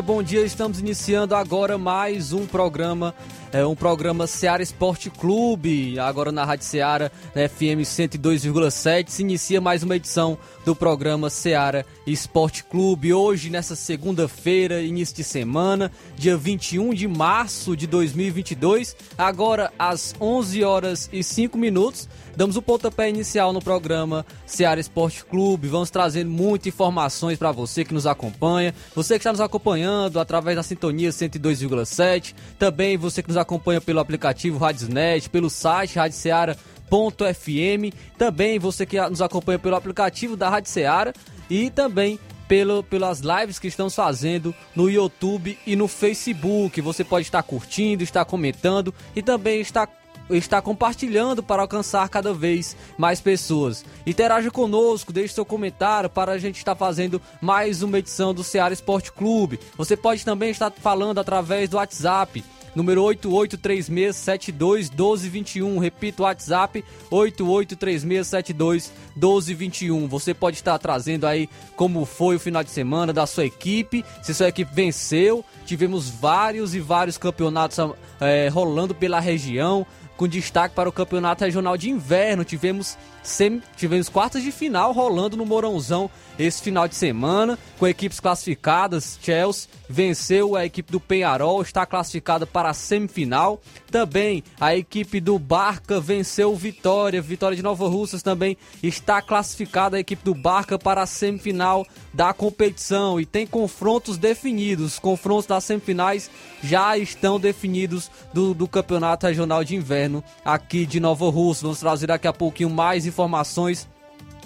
Dia, bom dia. Estamos iniciando agora mais um programa, é um programa Seara Esporte Clube, agora na Rádio Seara, na FM 102,7. Se inicia mais uma edição do programa Seara Esporte Clube. Hoje, nessa segunda-feira, início de semana, dia 21 de março de 2022, agora às 11 horas e 5 minutos. Damos o pontapé inicial no programa Seara Esporte Clube. Vamos trazendo muitas informações para você que nos acompanha, você que está nos acompanhando através da sintonia 102,7, também você que nos acompanha pelo aplicativo Radiosnet, pelo site Rádio Seara FM, também você que nos acompanha pelo aplicativo da Rádio Seara e também pelo, pelas lives que estamos fazendo no YouTube e no Facebook. Você pode estar curtindo, estar comentando e também estar está compartilhando para alcançar cada vez mais pessoas. Interaja conosco, deixe seu comentário para a gente estar fazendo mais uma edição do Ceará Esporte Clube. Você pode também estar falando através do WhatsApp número 8836721221. Repito, WhatsApp 8836721221. Você pode estar trazendo aí como foi o final de semana da sua equipe, se sua equipe venceu. Tivemos vários e vários campeonatos é, rolando pela região com destaque para o Campeonato Regional de Inverno. Tivemos, sem, tivemos quartas de final rolando no Mourãozão esse final de semana, com equipes classificadas. Chelsea venceu a equipe do Penharol, está classificada para a semifinal. Também a equipe do Barca venceu Vitória. Vitória de Nova Russas também está classificada a equipe do Barca para a semifinal da competição e tem confrontos definidos. Os confrontos das semifinais já estão definidos do, do Campeonato Regional de Inverno aqui de Nova Russa. Vamos trazer daqui a pouquinho mais informações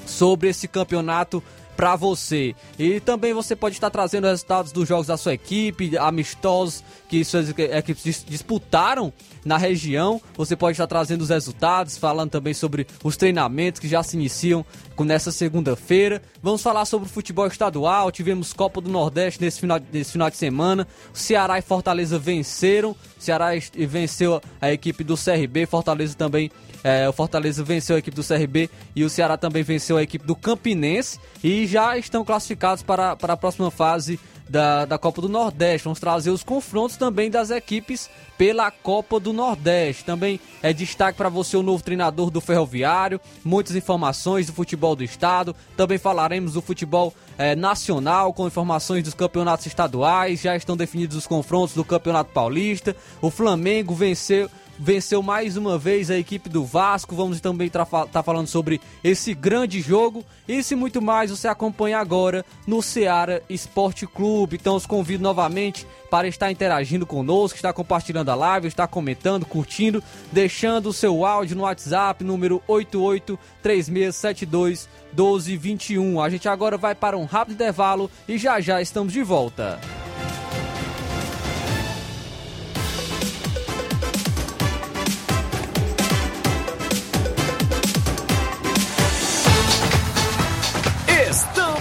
sobre esse campeonato para você. E também você pode estar trazendo resultados dos jogos da sua equipe, amistosos que suas equipes disputaram na região. Você pode estar trazendo os resultados, falando também sobre os treinamentos que já se iniciam nessa segunda-feira. Vamos falar sobre o futebol estadual. Tivemos Copa do Nordeste nesse final, nesse final de semana. Ceará e Fortaleza venceram. Ceará venceu a equipe do CRB. Fortaleza também é, o Fortaleza venceu a equipe do CRB e o Ceará também venceu a equipe do Campinense e já estão classificados para, para a próxima fase da, da Copa do Nordeste. Vamos trazer os confrontos também das equipes pela Copa do Nordeste. Também é destaque para você o novo treinador do Ferroviário, muitas informações do futebol do estado. Também falaremos do futebol é, nacional com informações dos campeonatos estaduais. Já estão definidos os confrontos do Campeonato Paulista. O Flamengo venceu venceu mais uma vez a equipe do Vasco. Vamos também estar tá falando sobre esse grande jogo. Isso e muito mais você acompanha agora no Ceará Esporte Clube. Então os convido novamente para estar interagindo conosco, estar compartilhando a live, estar comentando, curtindo, deixando o seu áudio no WhatsApp, número 883672 1221. A gente agora vai para um rápido intervalo e já já estamos de volta.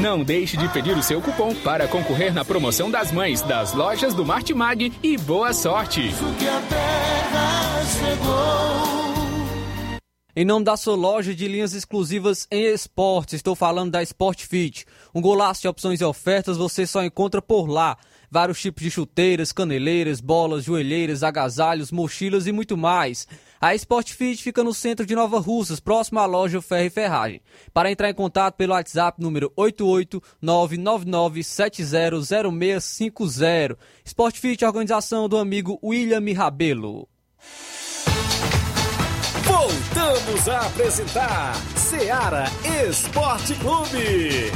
Não deixe de pedir o seu cupom para concorrer na promoção das mães das lojas do Martimag e boa sorte! Em nome da sua loja de linhas exclusivas em esportes, estou falando da Sport Fit. Um golaço de opções e ofertas você só encontra por lá vários tipos de chuteiras, caneleiras, bolas, joelheiras, agasalhos, mochilas e muito mais. A Sport Fit fica no centro de Nova Russas, próximo à loja Ferro e Ferragem. Para entrar em contato pelo WhatsApp número 88999700650. Sport Fit, organização do amigo William Rabelo. Voltamos a apresentar Seara Esporte Clube.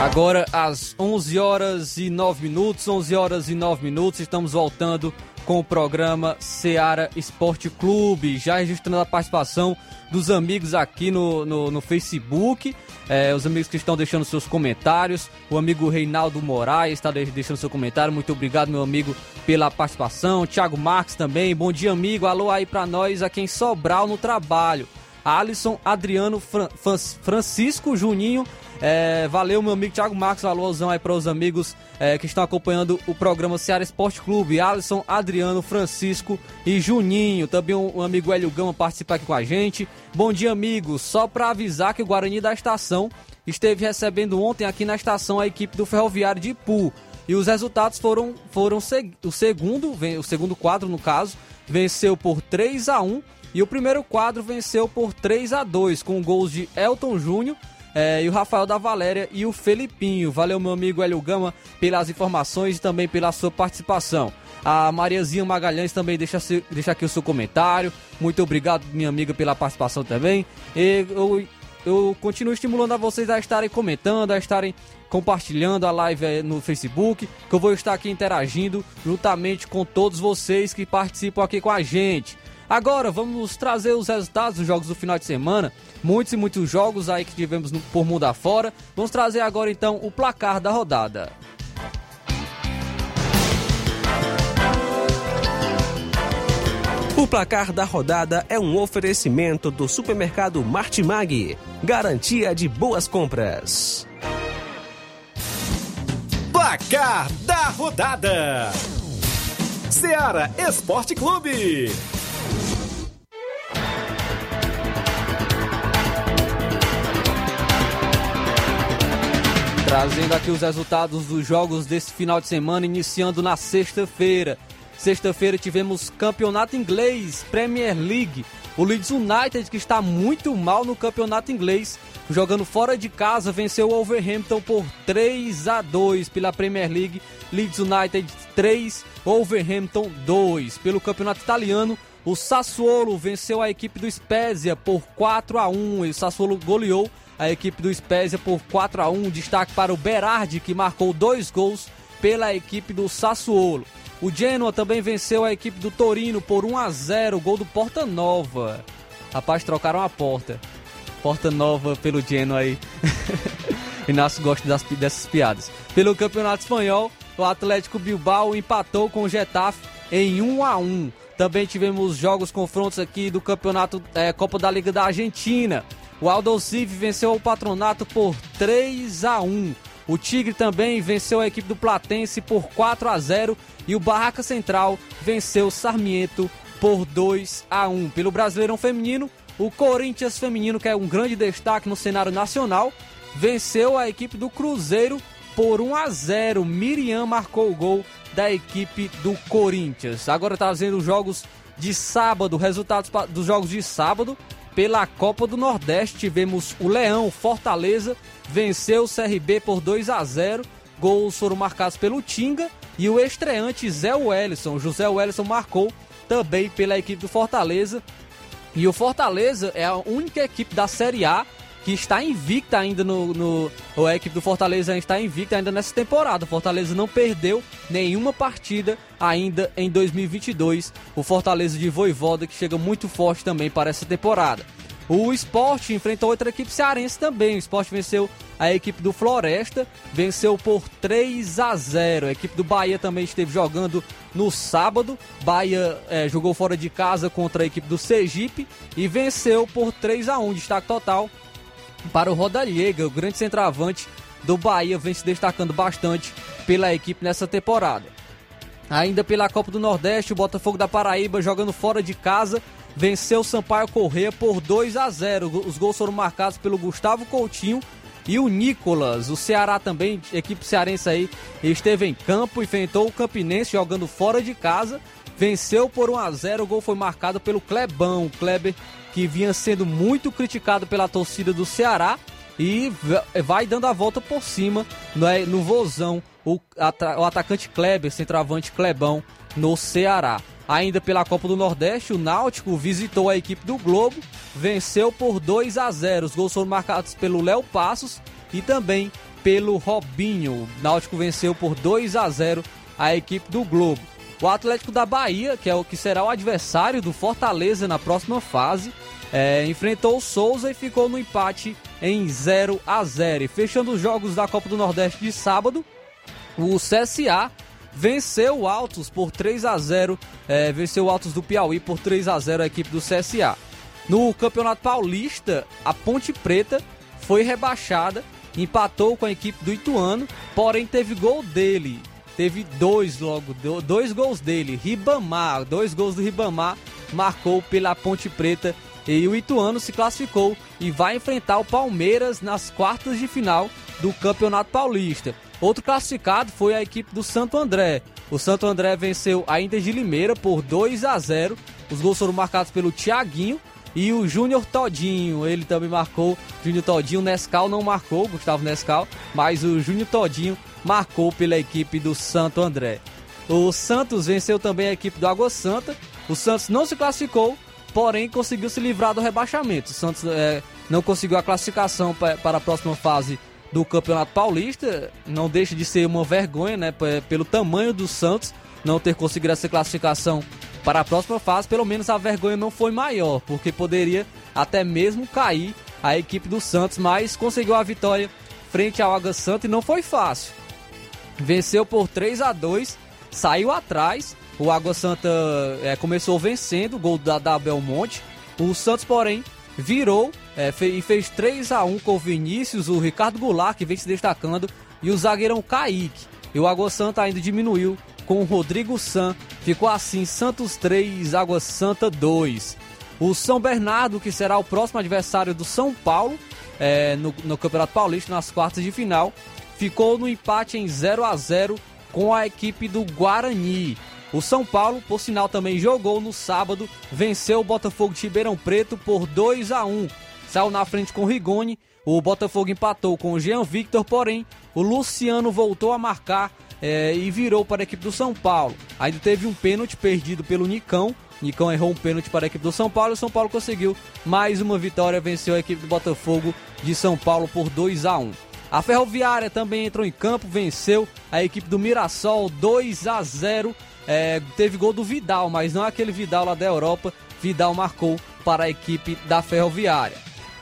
Agora às 11 horas e 9 minutos, 11 horas e 9 minutos, estamos voltando com o programa Seara Esporte Clube, já registrando a participação dos amigos aqui no, no, no Facebook, é, os amigos que estão deixando seus comentários, o amigo Reinaldo Moraes está deixando seu comentário, muito obrigado meu amigo pela participação, Thiago Marques também, bom dia amigo, alô aí pra nós aqui em Sobral no trabalho, Alisson, Adriano, Fran, Francisco, Juninho é, valeu, meu amigo Thiago Marcos, alusão aí para os amigos é, que estão acompanhando o programa Ceará Esporte Clube. Alisson, Adriano, Francisco e Juninho. Também um, um amigo Hélio Gama participa aqui com a gente. Bom dia, amigos. Só para avisar que o Guarani da estação esteve recebendo ontem aqui na estação a equipe do Ferroviário de Ipu. E os resultados foram, foram o segundo, o segundo quadro no caso, venceu por 3 a 1 e o primeiro quadro venceu por 3 a 2 com gols de Elton Júnior é, e o Rafael da Valéria e o Felipinho. Valeu, meu amigo Hélio Gama, pelas informações e também pela sua participação. A Mariazinha Magalhães também deixa, deixa aqui o seu comentário. Muito obrigado, minha amiga, pela participação também. E eu, eu continuo estimulando a vocês a estarem comentando, a estarem compartilhando a live no Facebook, que eu vou estar aqui interagindo juntamente com todos vocês que participam aqui com a gente. Agora vamos trazer os resultados dos jogos do final de semana. Muitos e muitos jogos aí que tivemos no, por mundo afora. Vamos trazer agora então o placar da rodada. O placar da rodada é um oferecimento do supermercado Martimag. Garantia de boas compras. Placar da rodada: Seara Esporte Clube. Trazendo aqui os resultados dos jogos desse final de semana, iniciando na sexta-feira. Sexta-feira tivemos campeonato inglês, Premier League. O Leeds United, que está muito mal no campeonato inglês, jogando fora de casa, venceu o Wolverhampton por 3 a 2 pela Premier League. Leeds United 3, Wolverhampton 2. Pelo campeonato italiano, o Sassuolo venceu a equipe do Spezia por 4 a 1 e o Sassuolo goleou a equipe do Spezia por 4 a 1 Destaque para o Berardi, que marcou dois gols pela equipe do Sassuolo. O Genoa também venceu a equipe do Torino por 1 a 0 gol do Porta Nova. Rapaz, trocaram a porta. Porta Nova pelo Genoa aí. Inácio gosta das, dessas piadas. Pelo Campeonato Espanhol, o Atlético Bilbao empatou com o Getafe em 1 a 1 Também tivemos jogos confrontos aqui do Campeonato é, Copa da Liga da Argentina. O Aldosive venceu o Patronato por 3 a 1. O Tigre também venceu a equipe do Platense por 4 a 0 e o Barraca Central venceu o Sarmiento por 2 a 1. Pelo Brasileirão Feminino, o Corinthians Feminino, que é um grande destaque no cenário nacional, venceu a equipe do Cruzeiro por 1 a 0. Miriam marcou o gol da equipe do Corinthians. Agora trazendo os jogos de sábado, resultados dos jogos de sábado. Pela Copa do Nordeste tivemos o Leão Fortaleza venceu o CRB por 2 a 0. Gols foram marcados pelo Tinga e o estreante Zé Wellison. José Wellison marcou também pela equipe do Fortaleza. E o Fortaleza é a única equipe da Série A que está invicta ainda no, no. A equipe do Fortaleza está invicta ainda nessa temporada. O Fortaleza não perdeu nenhuma partida ainda em 2022. O Fortaleza de Voivoda que chega muito forte também para essa temporada. O esporte enfrentou outra equipe cearense também. O esporte venceu a equipe do Floresta, venceu por 3 a 0. A equipe do Bahia também esteve jogando no sábado. Bahia é, jogou fora de casa contra a equipe do Sergipe e venceu por 3 a 1. Destaque total para o Rodallega, o grande centroavante do Bahia, vem se destacando bastante pela equipe nessa temporada. Ainda pela Copa do Nordeste, o Botafogo da Paraíba jogando fora de casa venceu o Sampaio Corrêa por 2 a 0. Os gols foram marcados pelo Gustavo Coutinho e o Nicolas. O Ceará também, equipe cearense aí, esteve em campo, enfrentou o Campinense jogando fora de casa, venceu por 1 a 0. O gol foi marcado pelo Clebão, o Kleber que vinha sendo muito criticado pela torcida do Ceará e vai dando a volta por cima no, no vozão o, o atacante Kleber, centroavante Clebão no Ceará. Ainda pela Copa do Nordeste, o Náutico visitou a equipe do Globo, venceu por 2 a 0. Os gols foram marcados pelo Léo Passos e também pelo Robinho. O Náutico venceu por 2 a 0 a equipe do Globo. O Atlético da Bahia, que é o que será o adversário do Fortaleza na próxima fase, é, enfrentou o Souza e ficou no empate em 0 a 0. E fechando os jogos da Copa do Nordeste de sábado, o CSA venceu o Altos por 3 a 0 é, venceu o Altos do Piauí por 3 a 0 a equipe do CSA. No Campeonato Paulista, a Ponte Preta foi rebaixada, empatou com a equipe do Ituano, porém teve gol dele. Teve dois logo, dois gols dele. Ribamar, dois gols do Ribamar, marcou pela Ponte Preta e o Ituano se classificou e vai enfrentar o Palmeiras nas quartas de final do Campeonato Paulista. Outro classificado foi a equipe do Santo André. O Santo André venceu a Inter de Limeira por 2 a 0. Os gols foram marcados pelo Thiaguinho e o Júnior Todinho. Ele também marcou. Júnior Todinho, Nescal não marcou, Gustavo Nescal, mas o Júnior Todinho marcou pela equipe do Santo André. O Santos venceu também a equipe do Água Santa. O Santos não se classificou, porém conseguiu se livrar do rebaixamento. O Santos é, não conseguiu a classificação para a próxima fase do Campeonato Paulista. Não deixa de ser uma vergonha, né? Pelo tamanho do Santos não ter conseguido essa classificação para a próxima fase. Pelo menos a vergonha não foi maior, porque poderia até mesmo cair a equipe do Santos, mas conseguiu a vitória frente ao Água Santa e não foi fácil. Venceu por 3 a 2 saiu atrás. O Água Santa é, começou vencendo gol da, da Belmonte. O Santos, porém, virou é, e fez 3 a 1 com o Vinícius, o Ricardo Goulart, que vem se destacando, e o zagueirão Kaique. E o Água Santa ainda diminuiu com o Rodrigo San. Ficou assim: Santos 3, Água Santa 2. O São Bernardo, que será o próximo adversário do São Paulo é, no, no Campeonato Paulista, nas quartas de final, ficou no empate em 0 a 0 com a equipe do Guarani. O São Paulo, por sinal, também jogou no sábado, venceu o Botafogo de Ribeirão Preto por 2 a 1 Saiu na frente com Rigoni, o Botafogo empatou com o Jean Victor, porém o Luciano voltou a marcar é, e virou para a equipe do São Paulo. Ainda teve um pênalti perdido pelo Nicão. Nicão errou um pênalti para a equipe do São Paulo e o São Paulo conseguiu mais uma vitória, venceu a equipe do Botafogo de São Paulo por 2 a 1. A Ferroviária também entrou em campo, venceu a equipe do Mirassol 2 a 0 é, teve gol do Vidal, mas não aquele Vidal lá da Europa. Vidal marcou para a equipe da Ferroviária.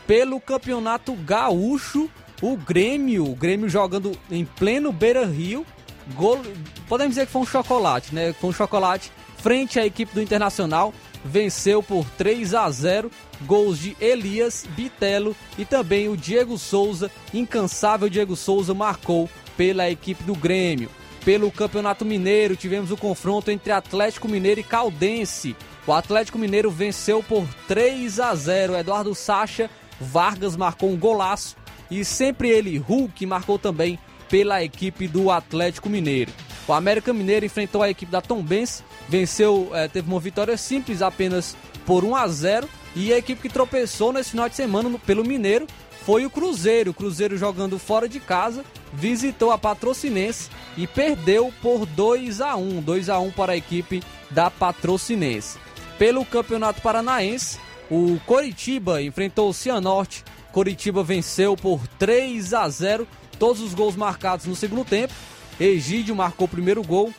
Pelo Campeonato Gaúcho, o Grêmio, o Grêmio jogando em pleno Beira Rio, gol, podemos dizer que foi um chocolate, né? Foi um chocolate frente à equipe do Internacional, venceu por 3 a 0, gols de Elias, Bitelo e também o Diego Souza, incansável Diego Souza marcou pela equipe do Grêmio pelo Campeonato Mineiro, tivemos o confronto entre Atlético Mineiro e Caldense. O Atlético Mineiro venceu por 3 a 0. Eduardo Sacha Vargas marcou um golaço e sempre ele, Hulk, marcou também pela equipe do Atlético Mineiro. O América Mineiro enfrentou a equipe da Tombense, venceu, é, teve uma vitória simples apenas por 1 a 0 e a equipe que tropeçou nesse final de semana no, pelo Mineiro foi o Cruzeiro. O Cruzeiro jogando fora de casa, visitou a Patrocinense e perdeu por 2 a 1, 2 a 1 para a equipe da Patrocinense. Pelo Campeonato Paranaense, o Coritiba enfrentou o Cianorte. Coritiba venceu por 3 a 0, todos os gols marcados no segundo tempo. Egídio marcou o primeiro gol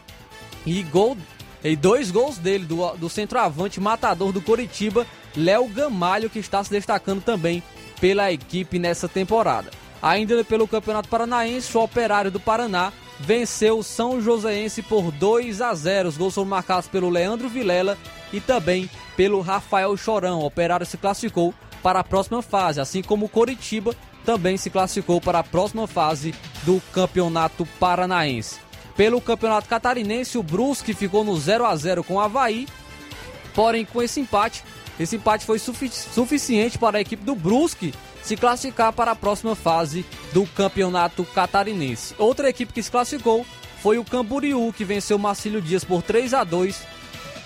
e gol e dois gols dele do, do centroavante matador do Coritiba, Léo Gamalho, que está se destacando também pela equipe nessa temporada. Ainda pelo Campeonato Paranaense, o Operário do Paraná venceu o São Joséense por 2 a 0. Os gols foram marcados pelo Leandro Vilela e também pelo Rafael Chorão. O Operário se classificou para a próxima fase, assim como o Coritiba também se classificou para a próxima fase do Campeonato Paranaense. Pelo Campeonato Catarinense, o Brusque ficou no 0 a 0 com o Havaí, porém com esse empate, esse empate foi sufic suficiente para a equipe do Brusque se classificar para a próxima fase do Campeonato Catarinense. Outra equipe que se classificou foi o Camboriú, que venceu o Marcílio Dias por 3 a 2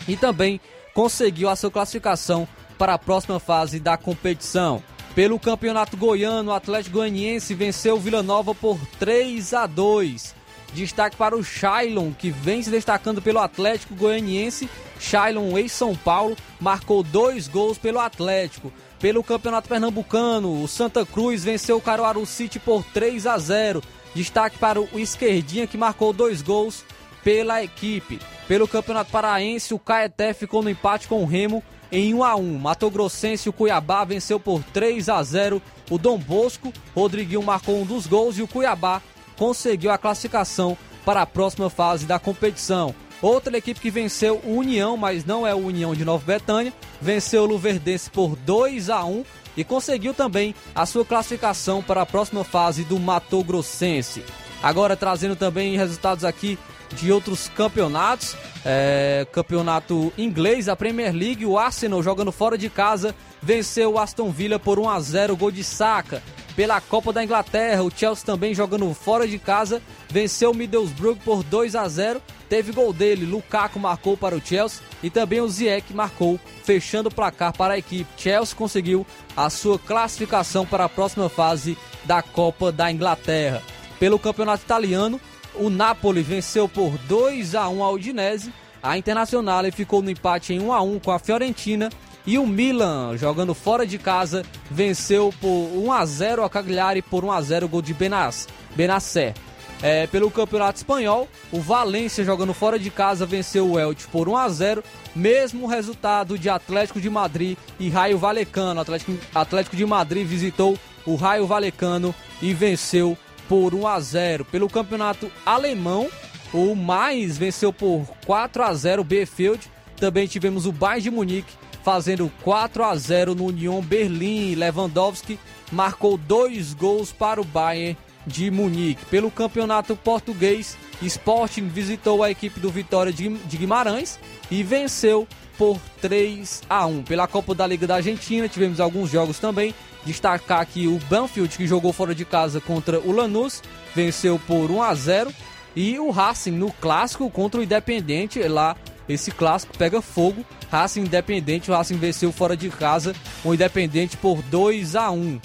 e também conseguiu a sua classificação para a próxima fase da competição. Pelo Campeonato Goiano, o Atlético Goianiense venceu o Vila Nova por 3 a 2. Destaque para o Shailon, que vem se destacando pelo Atlético Goianiense. Shailon, ex-São Paulo, marcou dois gols pelo Atlético. Pelo Campeonato Pernambucano, o Santa Cruz venceu o Caruaru City por 3 a 0. Destaque para o Esquerdinha, que marcou dois gols pela equipe. Pelo Campeonato Paraense, o Caeté ficou no empate com o Remo em 1 a 1. Mato Grossense, o Cuiabá venceu por 3 a 0. O Dom Bosco, Rodriguinho marcou um dos gols e o Cuiabá conseguiu a classificação para a próxima fase da competição. Outra equipe que venceu o União, mas não é o União de Nova Betânia, venceu o Luverdense por 2 a 1 e conseguiu também a sua classificação para a próxima fase do Mato Grossense. Agora trazendo também resultados aqui de outros campeonatos, é, campeonato inglês, a Premier League, o Arsenal jogando fora de casa venceu o Aston Villa por 1 a 0 gol de saca pela Copa da Inglaterra. O Chelsea também jogando fora de casa, venceu o Middlesbrough por 2 a 0. Teve gol dele, Lukaku marcou para o Chelsea e também o Ziyech marcou, fechando o placar para a equipe. Chelsea conseguiu a sua classificação para a próxima fase da Copa da Inglaterra. Pelo Campeonato Italiano, o Napoli venceu por 2 a 1 a Udinese. A Internazionale ficou no empate em 1 a 1 com a Fiorentina e o Milan, jogando fora de casa, venceu por 1 a 0 a Cagliari por 1 a 0 gol de Benas, Benacer. É, pelo Campeonato Espanhol, o Valência jogando fora de casa venceu o Elche por 1 a 0, mesmo resultado de Atlético de Madrid e Raio Valecano. Atlético, Atlético de Madrid visitou o Raio Valecano e venceu por 1 a 0. Pelo Campeonato Alemão, o Mais venceu por 4 a 0 o Bielefeld. Também tivemos o Bayern de Munique fazendo 4 a 0 no Union Berlim. Lewandowski marcou dois gols para o Bayern de Munique. Pelo campeonato português, Sporting visitou a equipe do Vitória de Guimarães e venceu por 3 a 1. Pela Copa da Liga da Argentina, tivemos alguns jogos também. Destacar aqui o Banfield, que jogou fora de casa contra o Lanús, venceu por 1 a 0. E o Racing no clássico contra o Independente, lá esse clássico pega fogo. Racing Independente, o Racing venceu fora de casa o Independente por 2 a 1.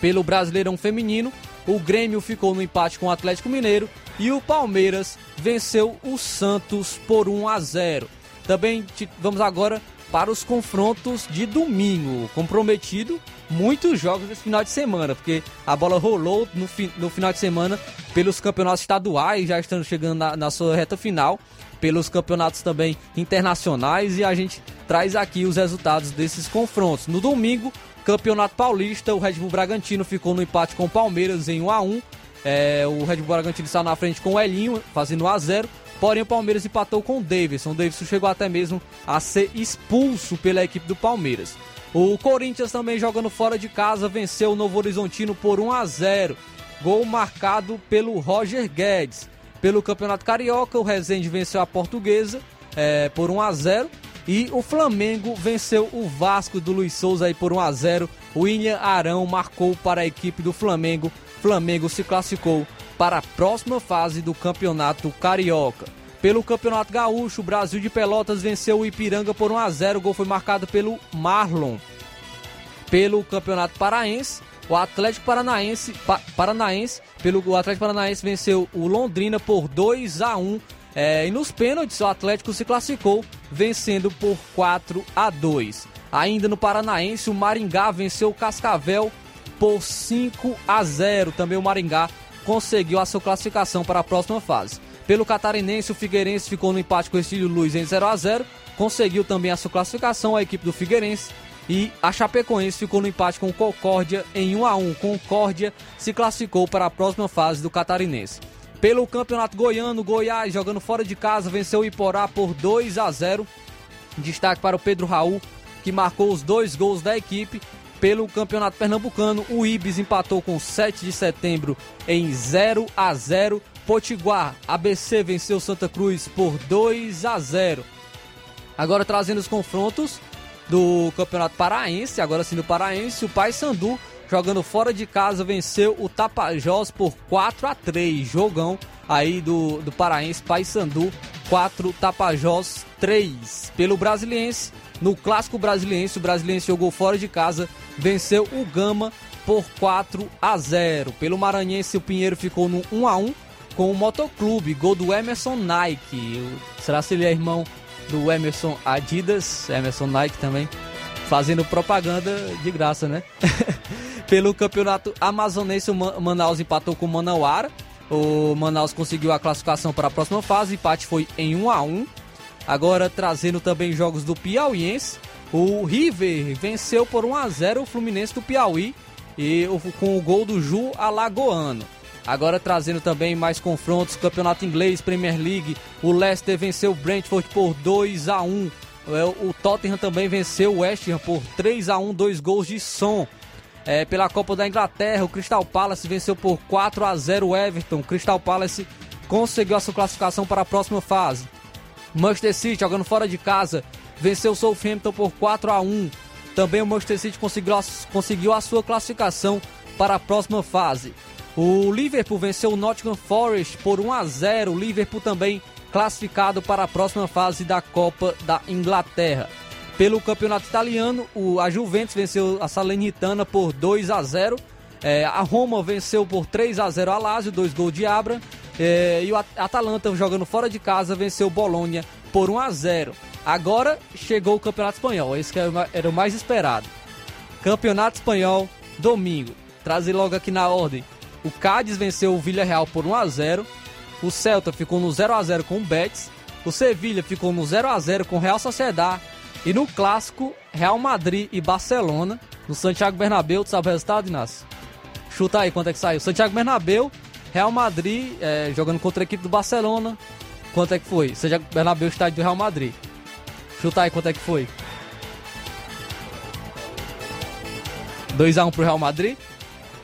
Pelo Brasileirão Feminino, o Grêmio ficou no empate com o Atlético Mineiro e o Palmeiras venceu o Santos por 1 a 0. Também vamos agora para os confrontos de domingo. Comprometido muitos jogos nesse final de semana, porque a bola rolou no, fi, no final de semana pelos campeonatos estaduais, já estando chegando na, na sua reta final, pelos campeonatos também internacionais e a gente traz aqui os resultados desses confrontos. No domingo, Campeonato Paulista, o Red Bull Bragantino ficou no empate com o Palmeiras em 1 a 1. É, o Red Bull Bragantino está na frente com o Elinho, fazendo 1 a 0. Porém, o Palmeiras empatou com o Davidson. O Davidson chegou até mesmo a ser expulso pela equipe do Palmeiras. O Corinthians também jogando fora de casa venceu o Novo Horizontino por 1 a 0. Gol marcado pelo Roger Guedes. Pelo Campeonato Carioca, o Resende venceu a Portuguesa é, por 1 a 0 e o Flamengo venceu o Vasco do Luiz Souza aí por 1 a 0. O William Arão marcou para a equipe do Flamengo. Flamengo se classificou para a próxima fase do Campeonato Carioca. Pelo Campeonato Gaúcho, o Brasil de Pelotas venceu o Ipiranga por 1 a 0. O gol foi marcado pelo Marlon. Pelo Campeonato Paraense, o Atlético Paranaense, pa, Paranaense, pelo Atlético Paranaense venceu o Londrina por 2 a 1 é, e nos pênaltis, o Atlético se classificou, vencendo por 4 a 2. Ainda no Paranaense, o Maringá venceu o Cascavel por 5 a 0. Também o Maringá conseguiu a sua classificação para a próxima fase. Pelo Catarinense, o Figueirense ficou no empate com o Estílio Luz em 0 a 0. Conseguiu também a sua classificação a equipe do Figueirense. e a Chapecoense ficou no empate com o Concórdia em 1 a 1. Concórdia se classificou para a próxima fase do Catarinense. Pelo Campeonato Goiano, Goiás jogando fora de casa venceu o Iporá por 2 a 0. Destaque para o Pedro Raul, que marcou os dois gols da equipe. Pelo Campeonato Pernambucano, o Ibis empatou com 7 de setembro em 0 a 0. Potiguar, ABC venceu Santa Cruz por 2 a 0. Agora trazendo os confrontos do Campeonato Paraense, agora sim do Paraense, o Paysandu jogando fora de casa, venceu o Tapajós por 4 a 3 Jogão aí do, do Paraense, Paysandu, 4 Tapajós 3. Pelo Brasiliense, no Clássico Brasiliense, o Brasiliense jogou fora de casa, venceu o Gama por 4 a 0. Pelo Maranhense, o Pinheiro ficou no 1 a 1 com o Motoclube, gol do Emerson Nike. Será se ele é irmão do Emerson Adidas? Emerson Nike também fazendo propaganda de graça, né? Pelo campeonato amazonense, o Manaus empatou com o Manauara. O Manaus conseguiu a classificação para a próxima fase. Empate foi em 1 a 1 Agora trazendo também jogos do Piauiense. O River venceu por 1 a 0 o Fluminense do Piauí e com o gol do Ju Alagoano. Agora trazendo também mais confrontos, Campeonato Inglês, Premier League, o Leicester venceu o Brentford por 2 a 1. É, o Tottenham também venceu o West Ham por 3 a 1, dois gols de som. É, pela Copa da Inglaterra, o Crystal Palace venceu por 4 a 0 o Everton. O Crystal Palace conseguiu a sua classificação para a próxima fase. Manchester City, jogando fora de casa, venceu o Southampton por 4 a 1. Também o Manchester City conseguiu a, conseguiu a sua classificação para a próxima fase. O Liverpool venceu o Nottingham Forest por 1 a 0. O Liverpool também classificado para a próxima fase da Copa da Inglaterra. Pelo campeonato italiano, o, a Juventus venceu a Salernitana por 2 a 0. É, a Roma venceu por 3 a 0 a Lazio, dois gols de Abra. É, e o Atalanta, jogando fora de casa, venceu o Bolonha por 1 a 0. Agora chegou o Campeonato Espanhol, esse que era o mais esperado. Campeonato Espanhol, domingo. Trazer logo aqui na ordem. O Cádiz venceu o Villarreal por 1 a 0. O Celta ficou no 0 a 0 com o Betis. O Sevilha ficou no 0 a 0 com o Real Sociedad. E no clássico, Real Madrid e Barcelona, no Santiago Bernabéu, tu sabe o resultado, Inácio? Chuta aí quanto é que saiu. Santiago Bernabéu, Real Madrid é, jogando contra a equipe do Barcelona. Quanto é que foi? Santiago Bernabéu, estádio do Real Madrid. Chuta aí quanto é que foi. 2x1 pro Real Madrid.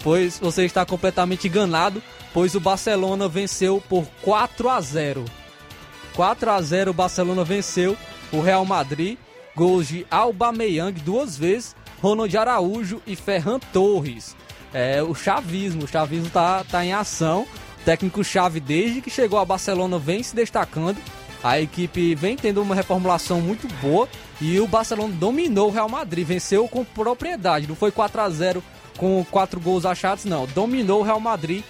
Pois você está completamente enganado, pois o Barcelona venceu por 4 a 0. 4 a 0 o Barcelona venceu o Real Madrid Gols de Meyang duas vezes, Ronald Araújo e Ferran Torres. É, o chavismo, o chavismo tá, tá em ação. O técnico chave desde que chegou a Barcelona vem se destacando. A equipe vem tendo uma reformulação muito boa e o Barcelona dominou o Real Madrid, venceu com propriedade. Não foi 4 a 0 com quatro gols achados, não. Dominou o Real Madrid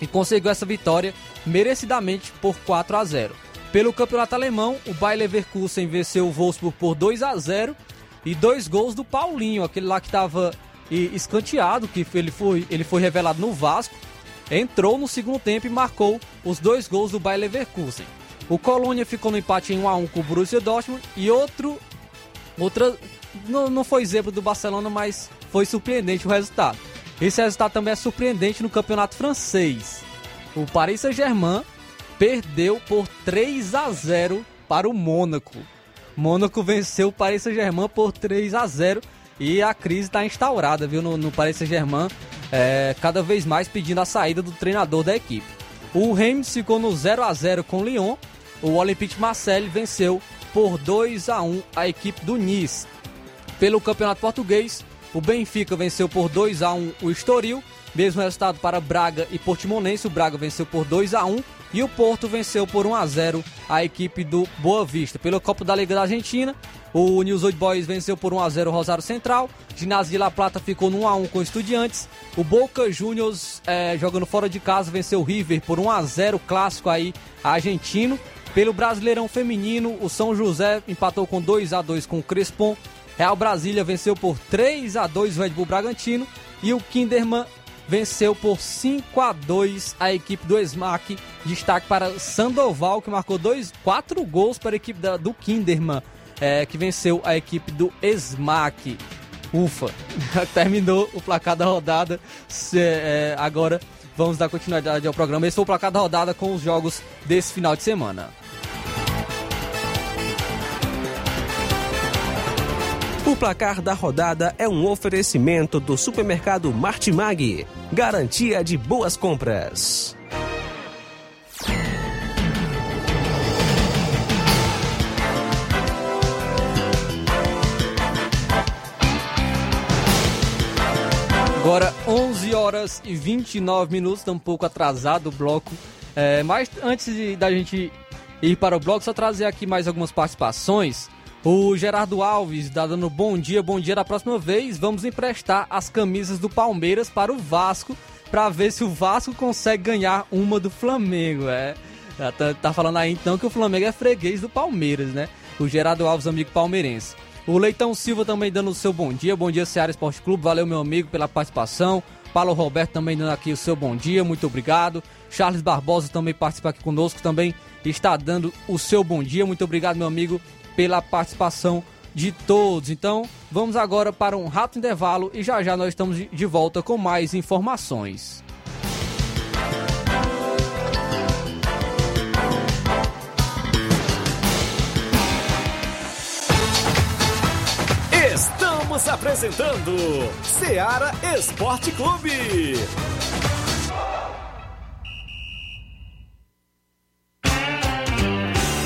e conseguiu essa vitória merecidamente por 4 a 0. Pelo campeonato alemão, o Bayer Leverkusen venceu o Wolfsburg por 2 a 0 e dois gols do Paulinho, aquele lá que estava escanteado, que ele foi, ele foi revelado no Vasco, entrou no segundo tempo e marcou os dois gols do Bayer Leverkusen. O Colônia ficou no empate em 1 a 1 com o Borussia Dortmund e outro outra não, não foi zebra do Barcelona, mas foi surpreendente o resultado. Esse resultado também é surpreendente no campeonato francês. O Paris Saint-Germain perdeu por 3 a 0 para o Mônaco. Mônaco venceu o Paris Saint-Germain por 3 a 0 e a crise está instaurada, viu, no, no Paris Saint-Germain, é, cada vez mais pedindo a saída do treinador da equipe. O Reims ficou no 0 a 0 com o Lyon. O Olympique Marseille venceu por 2 a 1 a equipe do Nice. Pelo Campeonato Português, o Benfica venceu por 2 a 1 o Estoril. Mesmo resultado para Braga e Portimonense, o Braga venceu por 2 a 1 e o Porto venceu por 1 a 0 a equipe do Boa Vista. Pelo Copa da Liga da Argentina, o News Old Boys venceu por 1 a 0 o Rosário Central. Ginásio de La Plata ficou no 1 a 1 com Estudiantes. O Boca Juniors, é, jogando fora de casa, venceu o River por 1 a 0 clássico aí argentino. Pelo Brasileirão Feminino, o São José empatou com 2 a 2 com o Crespon. Real Brasília venceu por 3 a 2 o Red Bull Bragantino. E o Kinderman venceu por 5 a 2 a equipe do Smack. Destaque para Sandoval, que marcou dois, quatro gols para a equipe da, do Kinderman. é, que venceu a equipe do SMAC. Ufa, terminou o placar da rodada. Se, é, agora vamos dar continuidade ao programa. Esse foi o placar da rodada com os jogos desse final de semana. O placar da rodada é um oferecimento do supermercado Martimag. Garantia de boas compras. Agora 11 horas e 29 minutos, está um pouco atrasado o bloco. É, mas antes de, da gente ir para o bloco, só trazer aqui mais algumas participações. O Gerardo Alves está dando bom dia, bom dia. Da próxima vez, vamos emprestar as camisas do Palmeiras para o Vasco para ver se o Vasco consegue ganhar uma do Flamengo. É, tá, tá falando aí então que o Flamengo é freguês do Palmeiras, né? O Gerardo Alves, amigo palmeirense. O Leitão Silva também dando o seu bom dia. Bom dia, Ceará Esporte Clube. Valeu, meu amigo, pela participação. Paulo Roberto também dando aqui o seu bom dia. Muito obrigado. Charles Barbosa também participa aqui conosco. Também está dando o seu bom dia. Muito obrigado, meu amigo, pela participação de todos. Então, vamos agora para um rápido intervalo e já já nós estamos de volta com mais informações. Estamos apresentando Seara Esporte Clube.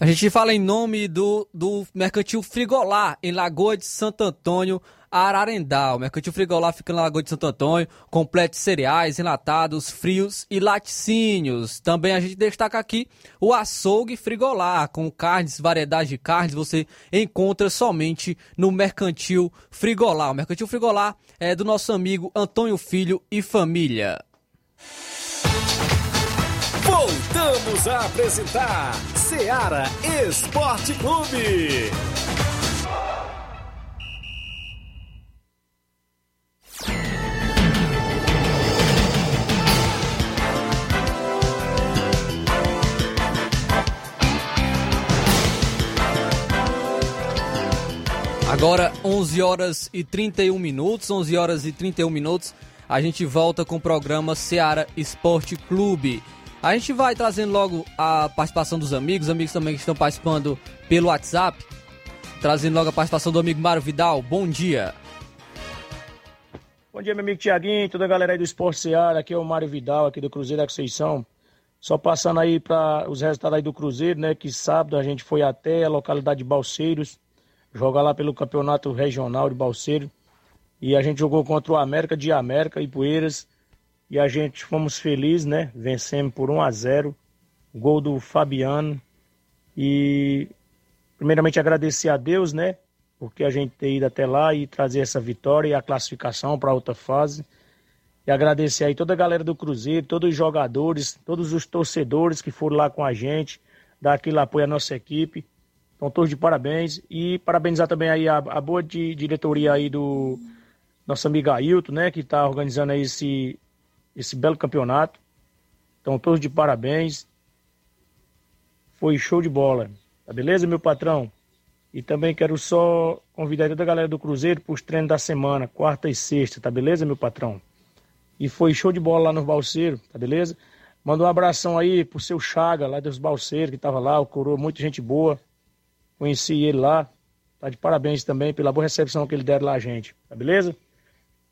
A gente fala em nome do, do Mercantil Frigolá, em Lagoa de Santo Antônio, Ararendá. O Mercantil Frigolá fica na Lagoa de Santo Antônio, completo de cereais, enlatados, frios e laticínios. Também a gente destaca aqui o açougue Frigolá, com carnes, variedade de carnes, você encontra somente no Mercantil Frigolá. O Mercantil Frigolá é do nosso amigo Antônio Filho e família. Voltamos a apresentar Seara Esporte Clube. Agora 11 horas e 31 minutos, 11 horas e 31 minutos, a gente volta com o programa Seara Esporte Clube. A gente vai trazendo logo a participação dos amigos, amigos também que estão participando pelo WhatsApp. Trazendo logo a participação do amigo Mário Vidal. Bom dia. Bom dia, meu amigo Tiaguinho, toda a galera aí do Esporte Seara. Aqui é o Mário Vidal, aqui do Cruzeiro da Conceição. Só passando aí para os resultados aí do Cruzeiro, né? Que sábado a gente foi até a localidade de Balseiros, jogar lá pelo Campeonato Regional de Balseiro. E a gente jogou contra o América de América e Poeiras e a gente fomos felizes, né? Vencemos por 1 a 0. Gol do Fabiano. E primeiramente agradecer a Deus, né? Porque a gente ter ido até lá e trazer essa vitória e a classificação para outra fase. E agradecer aí toda a galera do Cruzeiro, todos os jogadores, todos os torcedores que foram lá com a gente, dar aquele apoio à nossa equipe. Então, todos de parabéns. E parabenizar também aí a, a boa de, diretoria aí do nosso amigo Ailton, né? Que está organizando aí esse, esse belo campeonato. Então, todos de parabéns. Foi show de bola. Tá beleza, meu patrão? E também quero só convidar toda a galera do Cruzeiro para os treinos da semana, quarta e sexta, tá beleza, meu patrão? E foi show de bola lá no Balseiro, tá beleza? Manda um abração aí pro seu Chaga, lá dos Balseiros, que tava lá, o coroa, muita gente boa. Conheci ele lá. Tá de parabéns também pela boa recepção que ele deram lá a gente, tá beleza?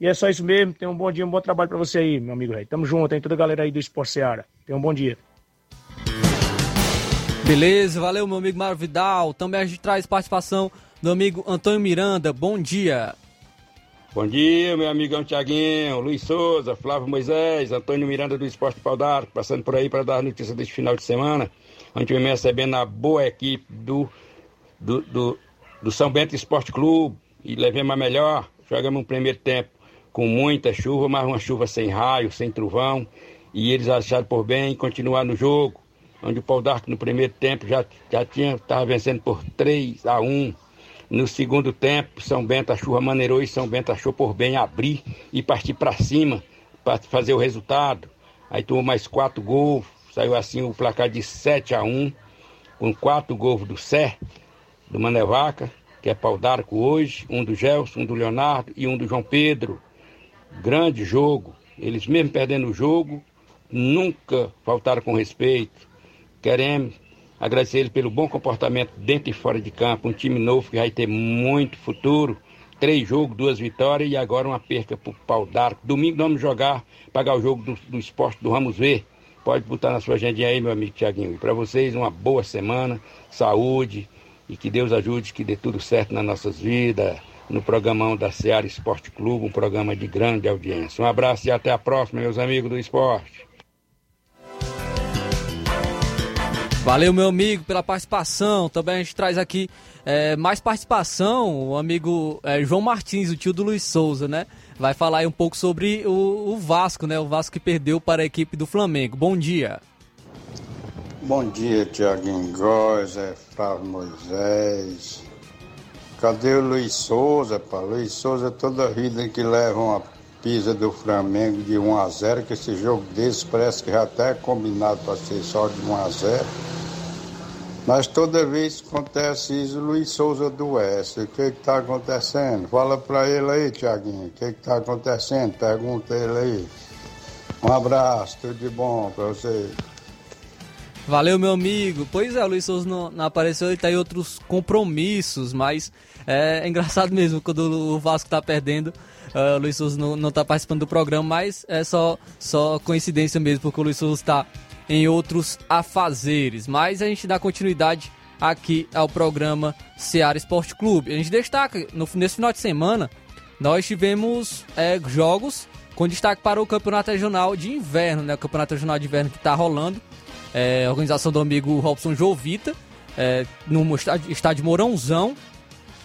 E é só isso mesmo. Tenha um bom dia, um bom trabalho para você aí, meu amigo Rei. Tamo junto, hein? Toda a galera aí do Esporte Seara. Tenha um bom dia. Beleza, valeu, meu amigo Mário Vidal. Também a gente traz participação do amigo Antônio Miranda. Bom dia. Bom dia, meu amigão Tiaguinho, Luiz Souza, Flávio Moisés, Antônio Miranda do Esporte Pau d'Arco, passando por aí para dar notícia deste final de semana. A gente vem recebendo a boa equipe do, do, do, do São Bento Esporte Clube e levemos a melhor. Jogamos um primeiro tempo com muita chuva, mas uma chuva sem raio, sem trovão. E eles acharam por bem continuar no jogo, onde o Pau d'Arco no primeiro tempo já, já tinha, estava vencendo por 3 a 1 no segundo tempo, São Bento, a chuva maneirou e São Bento achou por bem abrir e partir para cima para fazer o resultado. Aí tomou mais quatro gols, saiu assim o placar de 7 a 1 com quatro gols do Sé, do Manevaca, que é pau d'arco hoje, um do Gelson, um do Leonardo e um do João Pedro. Grande jogo. Eles mesmo perdendo o jogo, nunca faltaram com respeito. Queremos Agradecer ele pelo bom comportamento dentro e fora de campo. Um time novo que vai ter muito futuro. Três jogos, duas vitórias e agora uma perca para o pau d'arco. Domingo vamos jogar, pagar o jogo do, do esporte do Ramos Ver. Pode botar na sua agendinha aí, meu amigo Tiaguinho. E para vocês, uma boa semana, saúde e que Deus ajude, que dê tudo certo nas nossas vidas, no programão da Seara Esporte Clube, um programa de grande audiência. Um abraço e até a próxima, meus amigos do esporte. Valeu, meu amigo, pela participação. Também a gente traz aqui é, mais participação. O amigo é, João Martins, o tio do Luiz Souza, né? Vai falar aí um pouco sobre o, o Vasco, né? O Vasco que perdeu para a equipe do Flamengo. Bom dia. Bom dia, Tiaguinho Góes, é Flávio Moisés. Cadê o Luiz Souza, pá? Luiz Souza toda vida que leva uma pisa do Flamengo de 1 a 0 que esse jogo desse parece que já até é combinado para ser só de 1 a 0 mas toda vez que acontece isso, Luiz Souza adoece. O que está acontecendo? Fala para ele aí, Tiaguinho. O que está acontecendo? Pergunta ele aí. Um abraço, tudo de bom para você. Valeu, meu amigo. Pois é, o Luiz Souza não, não apareceu, ele está em outros compromissos, mas é, é, engraçado mesmo quando o Vasco está perdendo. Uh, o Luiz Souza não, não tá participando do programa, mas é só, só coincidência mesmo, porque o Luiz Souza está em outros afazeres. Mas a gente dá continuidade aqui ao programa Seara Esporte Clube. A gente destaca, no, nesse final de semana, nós tivemos é, jogos com destaque para o Campeonato Regional de Inverno, né? O Campeonato Regional de Inverno que está rolando. É, organização do amigo Robson Jovita, é, no estádio, Mourãozão.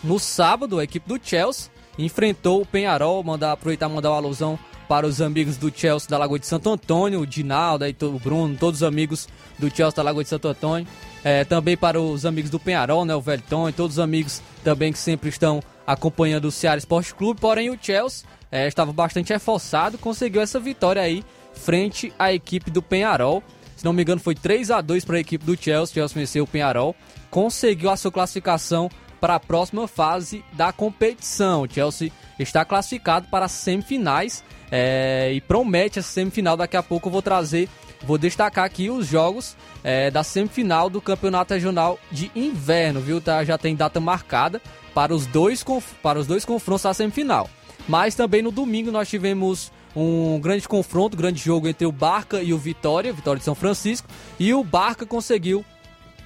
No sábado, a equipe do Chelsea enfrentou o Penharol. Mandar, aproveitar mandar uma alusão para os amigos do Chelsea da Lagoa de Santo Antônio, o Dinaldo, o Bruno, todos os amigos do Chelsea da Lagoa de Santo Antônio. É, também para os amigos do Penharol, né, o Velton e todos os amigos também que sempre estão acompanhando o Ceará Esporte Clube. Porém, o Chelsea é, estava bastante reforçado, conseguiu essa vitória aí frente à equipe do Penharol. Se não me engano, foi 3 a 2 para a equipe do Chelsea. Chelsea venceu o Penharol, conseguiu a sua classificação para a próxima fase da competição. O Chelsea está classificado para as semifinais é, e promete essa semifinal. Daqui a pouco eu vou trazer, vou destacar aqui os jogos é, da semifinal do Campeonato Regional de Inverno, viu? Tá, já tem data marcada para os dois, para os dois confrontos da semifinal. Mas também no domingo nós tivemos um grande confronto, grande jogo entre o Barca e o Vitória, Vitória de São Francisco, e o Barca conseguiu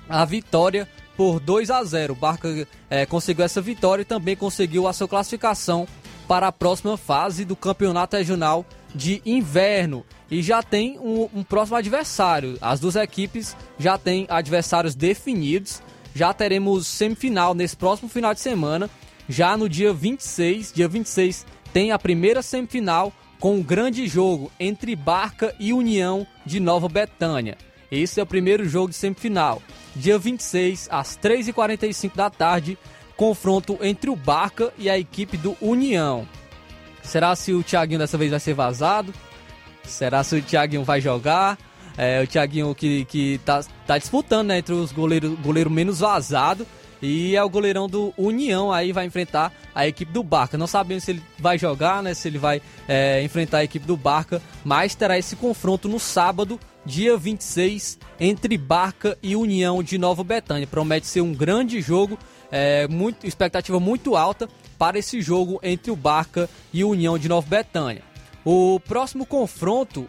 a vitória por 2 a 0. O Barca é, conseguiu essa vitória e também conseguiu a sua classificação para a próxima fase do Campeonato Regional de Inverno. E já tem um, um próximo adversário. As duas equipes já têm adversários definidos. Já teremos semifinal nesse próximo final de semana. Já no dia 26, dia 26 tem a primeira semifinal com um grande jogo entre Barca e União de Nova Betânia. Esse é o primeiro jogo de semifinal dia 26, às 3h45 da tarde, confronto entre o Barca e a equipe do União. Será se o Thiaguinho dessa vez vai ser vazado? Será se o Thiaguinho vai jogar? É, o Thiaguinho que, que tá, tá disputando né, entre os goleiros goleiro menos vazado e é o goleirão do União aí vai enfrentar a equipe do Barca. Não sabemos se ele vai jogar, né? Se ele vai é, enfrentar a equipe do Barca, mas terá esse confronto no sábado dia 26, entre Barca e União de Nova Betânia. Promete ser um grande jogo, é, muito, expectativa muito alta para esse jogo entre o Barca e União de Nova Betânia. O próximo confronto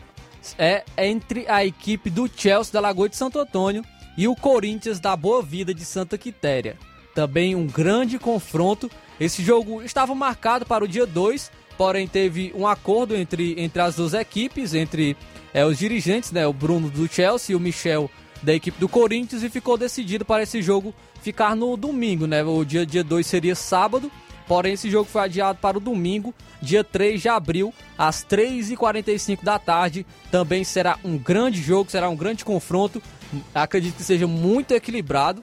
é entre a equipe do Chelsea da Lagoa de Santo Antônio e o Corinthians da Boa Vida de Santa Quitéria. também um grande confronto. Esse jogo estava marcado para o dia 2, porém teve um acordo entre, entre as duas equipes, entre é, os dirigentes, né, o Bruno do Chelsea e o Michel da equipe do Corinthians, e ficou decidido para esse jogo ficar no domingo, né? O dia 2 dia seria sábado, porém esse jogo foi adiado para o domingo, dia 3 de abril, às 3h45 da tarde. Também será um grande jogo, será um grande confronto. Acredito que seja muito equilibrado.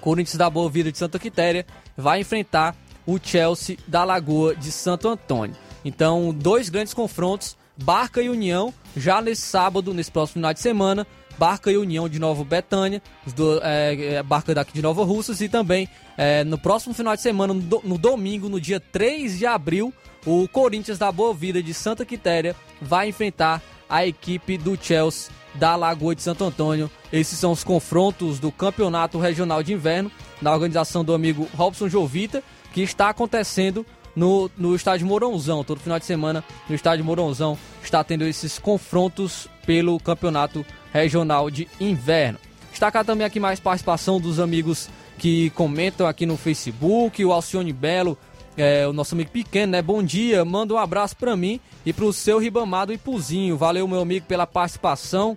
Corinthians da Boa Vida de Santa Quitéria vai enfrentar o Chelsea da Lagoa de Santo Antônio. Então, dois grandes confrontos, Barca e União, já nesse sábado, nesse próximo final de semana. Barca e União de Nova Betânia, do, é, Barca daqui de Nova Russas e também é, no próximo final de semana, no, no, domingo, no dia 3 de abril, o Corinthians da Boa Vida de Santa Quitéria vai enfrentar a equipe do Chelsea da Lagoa de Santo Antônio. Esses são os confrontos do Campeonato Regional de Inverno, na organização do amigo Robson Jovita, que está acontecendo no, no estádio Mourãozão. Todo final de semana, no estádio Mourãozão, está tendo esses confrontos pelo Campeonato Regional de Inverno. Destacar também aqui mais participação dos amigos que comentam aqui no Facebook, o Alcione Belo, é, o nosso amigo pequeno, né? Bom dia, manda um abraço para mim e pro seu Ribamado e Puzinho. Valeu, meu amigo, pela participação.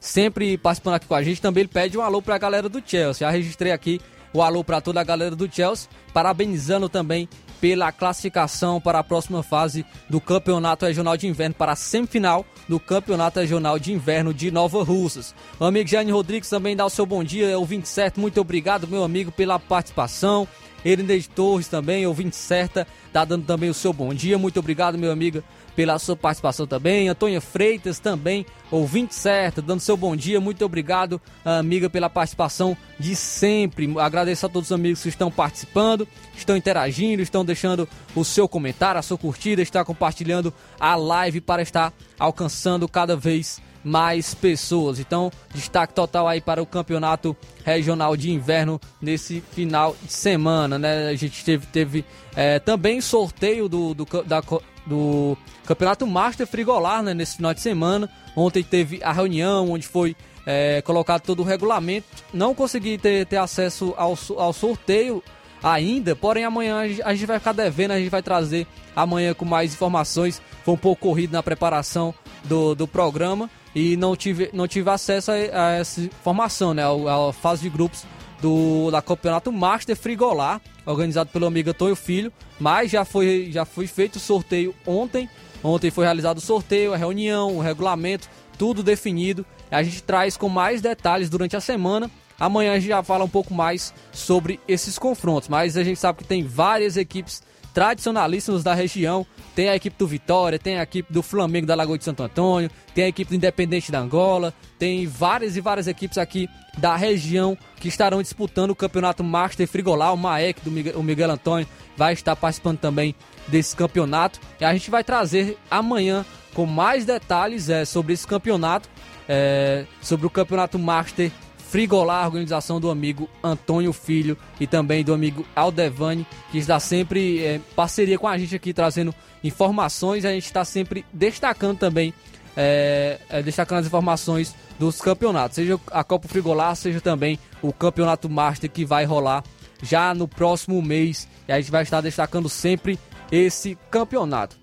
Sempre participando aqui com a gente. Também ele pede um alô pra galera do Chelsea. Já registrei aqui o alô para toda a galera do Chelsea, parabenizando também pela classificação para a próxima fase do Campeonato Regional de Inverno, para a semifinal do Campeonato Regional de Inverno de Nova Russas. O amigo Jane Rodrigues também dá o seu bom dia, ouvinte certo, muito obrigado, meu amigo, pela participação. Erinei Torres também, ouvinte certa, tá dando também o seu bom dia. Muito obrigado, meu amigo, pela sua participação também. Antônia Freitas também, ouvinte certa, dando seu bom dia. Muito obrigado, amiga, pela participação de sempre. Agradeço a todos os amigos que estão participando, estão interagindo, estão deixando o seu comentário, a sua curtida, está compartilhando a live para estar alcançando cada vez mais pessoas. Então, destaque total aí para o campeonato regional de inverno nesse final de semana, né? A gente teve, teve é, também sorteio do, do, da, do campeonato Master Frigolar né, nesse final de semana. Ontem teve a reunião onde foi é, colocado todo o regulamento. Não consegui ter, ter acesso ao, ao sorteio ainda, porém amanhã a gente vai ficar devendo, a gente vai trazer amanhã com mais informações. Foi um pouco corrido na preparação do, do programa e não tive, não tive acesso a, a essa informação, né? A, a, fase de grupos do da campeonato Master Frigolar, organizado pelo amigo Antônio Filho, mas já foi, já foi feito o sorteio ontem. Ontem foi realizado o sorteio, a reunião, o regulamento, tudo definido. A gente traz com mais detalhes durante a semana. Amanhã a gente já fala um pouco mais sobre esses confrontos, mas a gente sabe que tem várias equipes tradicionalíssimos da região. Tem a equipe do Vitória, tem a equipe do Flamengo da Lagoa de Santo Antônio, tem a equipe do Independente da Angola, tem várias e várias equipes aqui da região que estarão disputando o campeonato Master Frigolá. O Maek do Miguel, o Miguel Antônio vai estar participando também desse campeonato. E a gente vai trazer amanhã com mais detalhes é, sobre esse campeonato, é, sobre o campeonato Master Frigolar, organização do amigo Antônio Filho e também do amigo Aldevani, que está sempre é, parceria com a gente aqui, trazendo informações. A gente está sempre destacando também, é, é, destacando as informações dos campeonatos, seja a Copa Frigolar, seja também o Campeonato Master que vai rolar já no próximo mês. E a gente vai estar destacando sempre esse campeonato.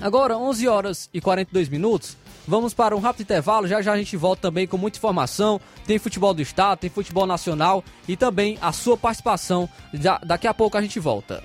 Agora, 11 horas e 42 minutos. Vamos para um rápido intervalo, já já a gente volta também com muita informação. Tem futebol do estado, tem futebol nacional e também a sua participação. Daqui a pouco a gente volta.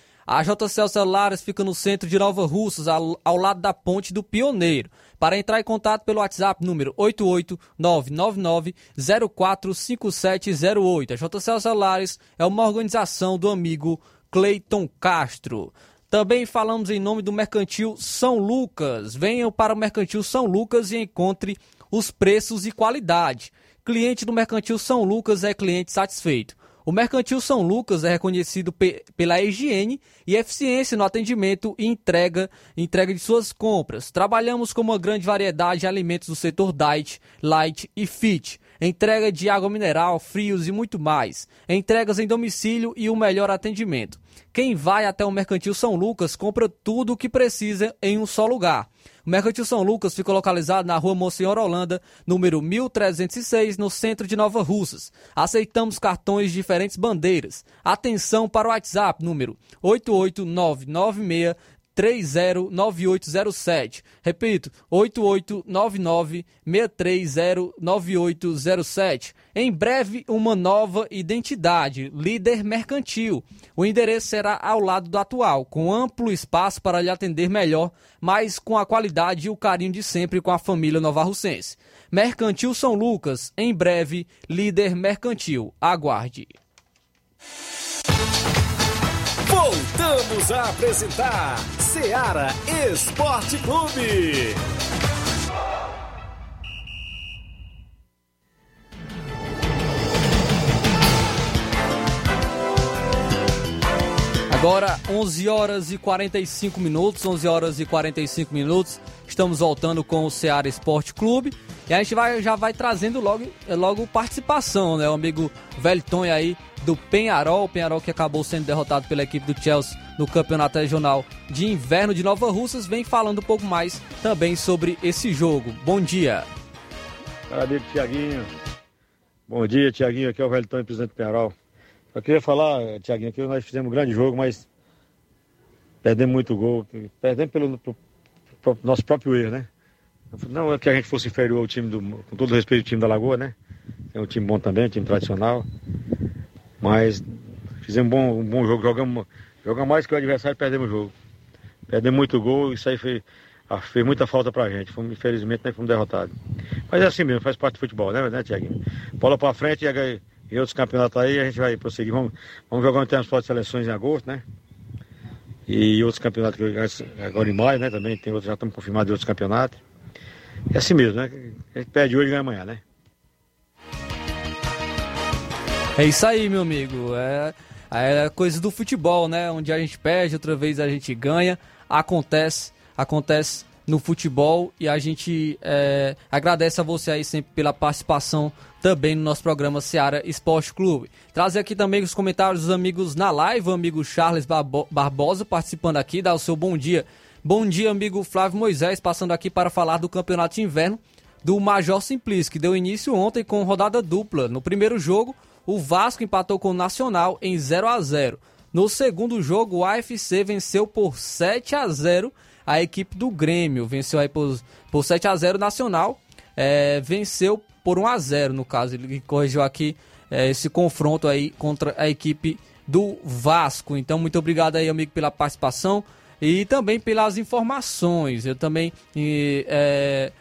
a JCL Celulares fica no centro de Nova Russas, ao, ao lado da ponte do Pioneiro. Para entrar em contato pelo WhatsApp, número 88999-045708. A JCL Celulares é uma organização do amigo Cleiton Castro. Também falamos em nome do Mercantil São Lucas. Venham para o Mercantil São Lucas e encontre os preços e qualidade. Cliente do Mercantil São Lucas é cliente satisfeito. O Mercantil São Lucas é reconhecido pe pela higiene e eficiência no atendimento e entrega, entrega de suas compras. Trabalhamos com uma grande variedade de alimentos do setor diet, light e fit. Entrega de água mineral, frios e muito mais. Entregas em domicílio e o melhor atendimento. Quem vai até o Mercantil São Lucas compra tudo o que precisa em um só lugar. O Mercantil São Lucas fica localizado na rua Monsenhor Holanda, número 1306, no centro de Nova Russas. Aceitamos cartões de diferentes bandeiras. Atenção para o WhatsApp, número 88996 309807. Repito, 8899-6309807. Em breve, uma nova identidade, líder mercantil. O endereço será ao lado do atual, com amplo espaço para lhe atender melhor, mas com a qualidade e o carinho de sempre com a família novarrucense. Mercantil São Lucas, em breve, líder mercantil. Aguarde. Voltamos a apresentar Seara Esporte Clube. Agora 11 horas e 45 minutos, 11 horas e 45 minutos. Estamos voltando com o Ceará Esporte Clube e a gente vai, já vai trazendo logo, logo participação, né? O amigo Velton aí do Penharol, Penharol que acabou sendo derrotado pela equipe do Chelsea no Campeonato Regional de Inverno de Nova Russas, vem falando um pouco mais também sobre esse jogo. Bom dia. Amigo Tiaguinho. Bom dia, Tiaguinho. Aqui é o Velton, presidente do Penharol. Eu queria falar, Tiaguinho, que nós fizemos um grande jogo, mas perdemos muito gol. Perdemos pelo, pelo nosso próprio erro, né? Não é que a gente fosse inferior ao time do. Com todo respeito ao time da Lagoa, né? É um time bom também, um time tradicional. Mas fizemos um bom, um bom jogo, jogamos, jogamos mais que o adversário e perdemos o jogo. Perdemos muito gol, isso aí fez, ah, fez muita falta pra gente. Fomos, infelizmente, nós fomos derrotados. Mas é assim mesmo, faz parte do futebol, né, né Tiaguinho? Bola pra frente e, e outros campeonatos aí a gente vai prosseguir. Vamos, vamos jogar um tempo de seleções em agosto, né? E outros campeonatos agora em maio, né? Também tem outros, já estamos confirmados de outros campeonatos. É assim mesmo, né? A gente perde hoje e ganha amanhã, né? É isso aí, meu amigo. É, é coisa do futebol, né? Um dia a gente perde, outra vez a gente ganha. Acontece, acontece no futebol e a gente é, agradece a você aí sempre pela participação também no nosso programa Seara Esporte Clube. Trazer aqui também os comentários dos amigos na live, o amigo Charles Barbosa participando aqui, dá o seu bom dia. Bom dia, amigo Flávio Moisés, passando aqui para falar do Campeonato de Inverno do Major Simplício, que deu início ontem com rodada dupla. No primeiro jogo, o Vasco empatou com o Nacional em 0 a 0 No segundo jogo, o AFC venceu por 7 a 0 a equipe do Grêmio. Venceu aí por, por 7 a 0 Nacional. É, venceu por 1 a 0 no caso. Ele corrigiu aqui é, esse confronto aí contra a equipe do Vasco. Então, muito obrigado aí, amigo, pela participação e também pelas informações. Eu também é,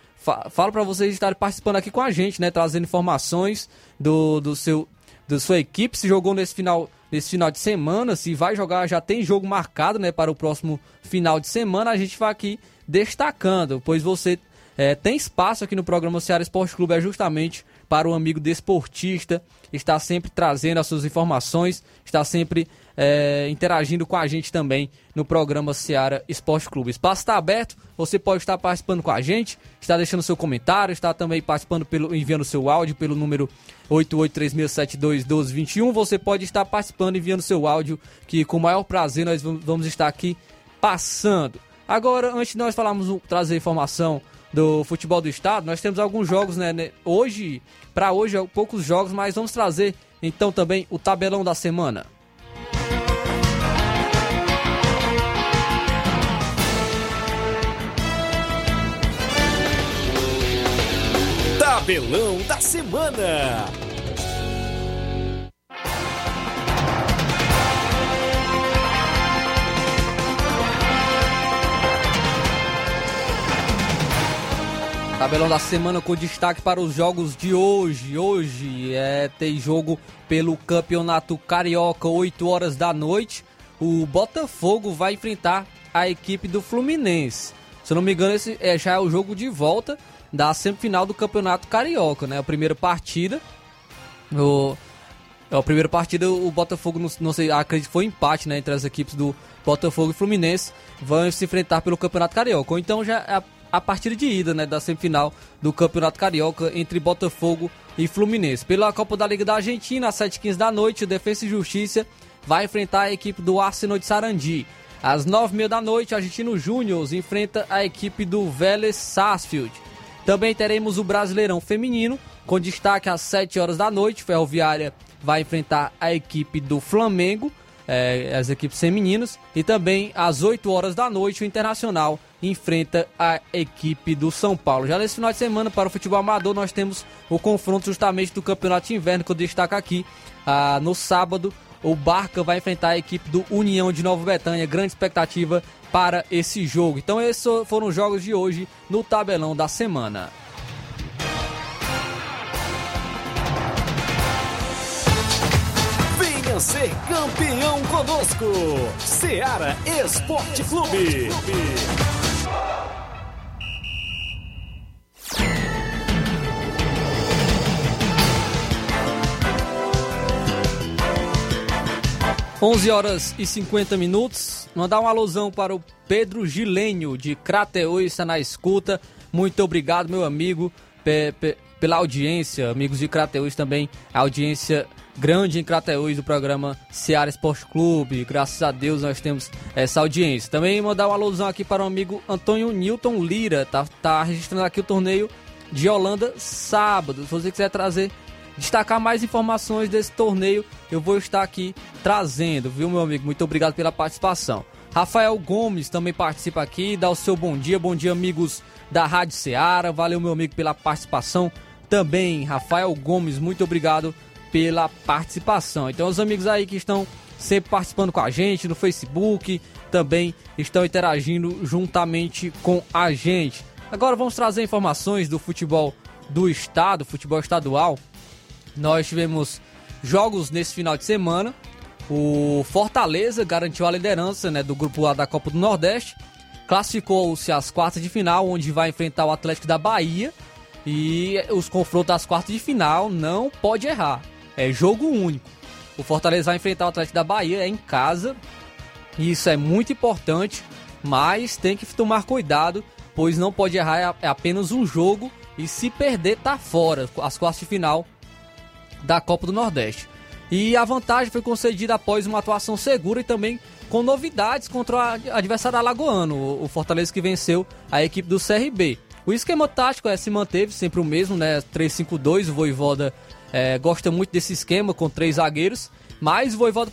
falo para vocês estarem participando aqui com a gente, né? Trazendo informações do, do seu da sua equipe, se jogou nesse final, nesse final de semana, se vai jogar, já tem jogo marcado né, para o próximo final de semana, a gente vai aqui destacando, pois você é, tem espaço aqui no programa Ceará Esporte Clube, é justamente para o amigo desportista, está sempre trazendo as suas informações, está sempre é, interagindo com a gente também no programa Seara Esporte Clube. O espaço está aberto, você pode estar participando com a gente, está deixando seu comentário, está também participando pelo enviando seu áudio pelo número 8836721221. Você pode estar participando enviando seu áudio, que com o maior prazer nós vamos estar aqui passando. Agora, antes de nós falarmos, trazer informação do futebol do estado, nós temos alguns jogos, né? né hoje, para hoje, poucos jogos, mas vamos trazer então também o tabelão da semana. Tabelão da semana. Tabelão da semana com destaque para os jogos de hoje. Hoje é, tem jogo pelo Campeonato Carioca, 8 horas da noite. O Botafogo vai enfrentar a equipe do Fluminense. Se eu não me engano, esse é, já é o jogo de volta da semifinal do Campeonato Carioca, né? A primeira partida. O, é a primeira partida, o Botafogo, não, sei, acredito que foi empate né, entre as equipes do Botafogo e Fluminense. Vão se enfrentar pelo Campeonato Carioca. Ou então já é a a partida de ida né, da semifinal do Campeonato Carioca entre Botafogo e Fluminense. Pela Copa da Liga da Argentina, às 7h15 da noite, o Defesa e Justiça vai enfrentar a equipe do Arsenal de Sarandi. Às 9h30 da noite, o Argentino Júnior enfrenta a equipe do Vélez Sarsfield. Também teremos o Brasileirão Feminino, com destaque às 7 horas da noite. Ferroviária vai enfrentar a equipe do Flamengo, é, as equipes femininas. E também às 8 horas da noite, o Internacional enfrenta a equipe do São Paulo. Já nesse final de semana, para o futebol amador, nós temos o confronto justamente do Campeonato de Inverno, que eu destaco aqui. Ah, no sábado, o Barca vai enfrentar a equipe do União de Nova Betânia. Grande expectativa para esse jogo. Então, esses foram os jogos de hoje no tabelão da semana. Venha ser campeão conosco, Seara Esporte Clube. 11 horas e 50 minutos. Mandar uma alusão para o Pedro Gilênio, de Crateús, está na escuta. Muito obrigado, meu amigo, pe pe pela audiência. Amigos de Crateús também, audiência grande em Crateús do programa Seara Esporte Clube. Graças a Deus nós temos essa audiência. Também mandar uma alusão aqui para o amigo Antônio Newton Lira. Tá, tá registrando aqui o torneio de Holanda sábado. Se você quiser trazer destacar mais informações desse torneio, eu vou estar aqui trazendo, viu, meu amigo? Muito obrigado pela participação. Rafael Gomes também participa aqui, dá o seu bom dia, bom dia, amigos da Rádio Ceará. Valeu, meu amigo, pela participação. Também, Rafael Gomes, muito obrigado pela participação. Então, os amigos aí que estão sempre participando com a gente no Facebook, também estão interagindo juntamente com a gente. Agora vamos trazer informações do futebol do estado, futebol estadual. Nós tivemos jogos nesse final de semana. O Fortaleza garantiu a liderança né, do grupo A da Copa do Nordeste. Classificou-se às quartas de final, onde vai enfrentar o Atlético da Bahia. E os confrontos às quartas de final não pode errar. É jogo único. O Fortaleza vai enfrentar o Atlético da Bahia é em casa. Isso é muito importante, mas tem que tomar cuidado, pois não pode errar. É apenas um jogo e se perder tá fora. As quartas de final da Copa do Nordeste. E a vantagem foi concedida após uma atuação segura e também com novidades contra o adversário alagoano, o Fortaleza que venceu a equipe do CRB. O esquema tático é, se manteve sempre o mesmo, né? 3-5-2, o Voivoda é, gosta muito desse esquema com três zagueiros, mas o Voivoda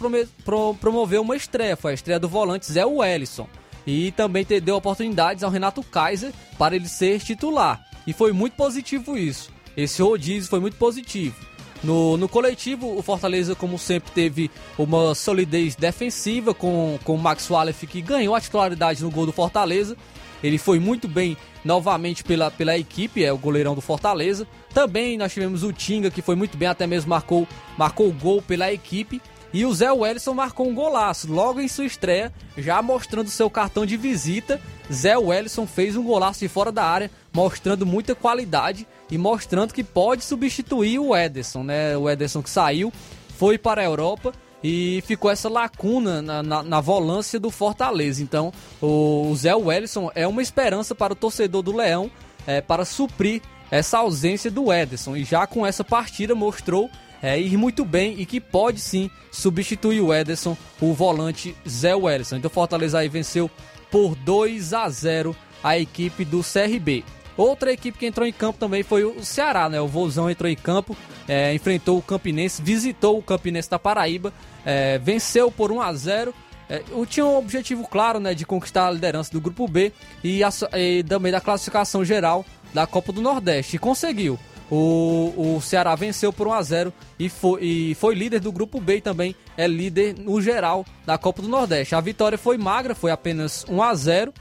promoveu uma estreia, foi a estreia do volante Zé Wellison. E também deu oportunidades ao Renato Kaiser para ele ser titular. E foi muito positivo isso. Esse rodízio foi muito positivo. No, no coletivo, o Fortaleza, como sempre, teve uma solidez defensiva com, com o Max Wallace, que ganhou a titularidade no gol do Fortaleza. Ele foi muito bem novamente pela, pela equipe, é o goleirão do Fortaleza. Também nós tivemos o Tinga, que foi muito bem, até mesmo marcou, marcou o gol pela equipe. E o Zé Wellison marcou um golaço logo em sua estreia, já mostrando seu cartão de visita. Zé Wellison fez um golaço de fora da área, mostrando muita qualidade e mostrando que pode substituir o Ederson, né? O Ederson que saiu, foi para a Europa e ficou essa lacuna na, na, na volância do Fortaleza. Então, o, Zé Wellison é uma esperança para o torcedor do Leão é, para suprir essa ausência do Ederson. E já com essa partida mostrou é, ir muito bem e que pode sim substituir o Ederson, o volante Zé Wellison. Então, Fortaleza aí venceu por 2 a 0 a equipe do CRB. Outra equipe que entrou em campo também foi o Ceará, né? O Vozão entrou em campo, é, enfrentou o Campinense, visitou o Campinense da Paraíba, é, venceu por 1 a 0 é, tinha um objetivo claro, né, de conquistar a liderança do Grupo B e, a, e também da classificação geral da Copa do Nordeste. E conseguiu. O, o Ceará venceu por 1 a 0 e foi, e foi líder do grupo B e também é líder no geral da Copa do Nordeste. A vitória foi magra, foi apenas 1 a 0,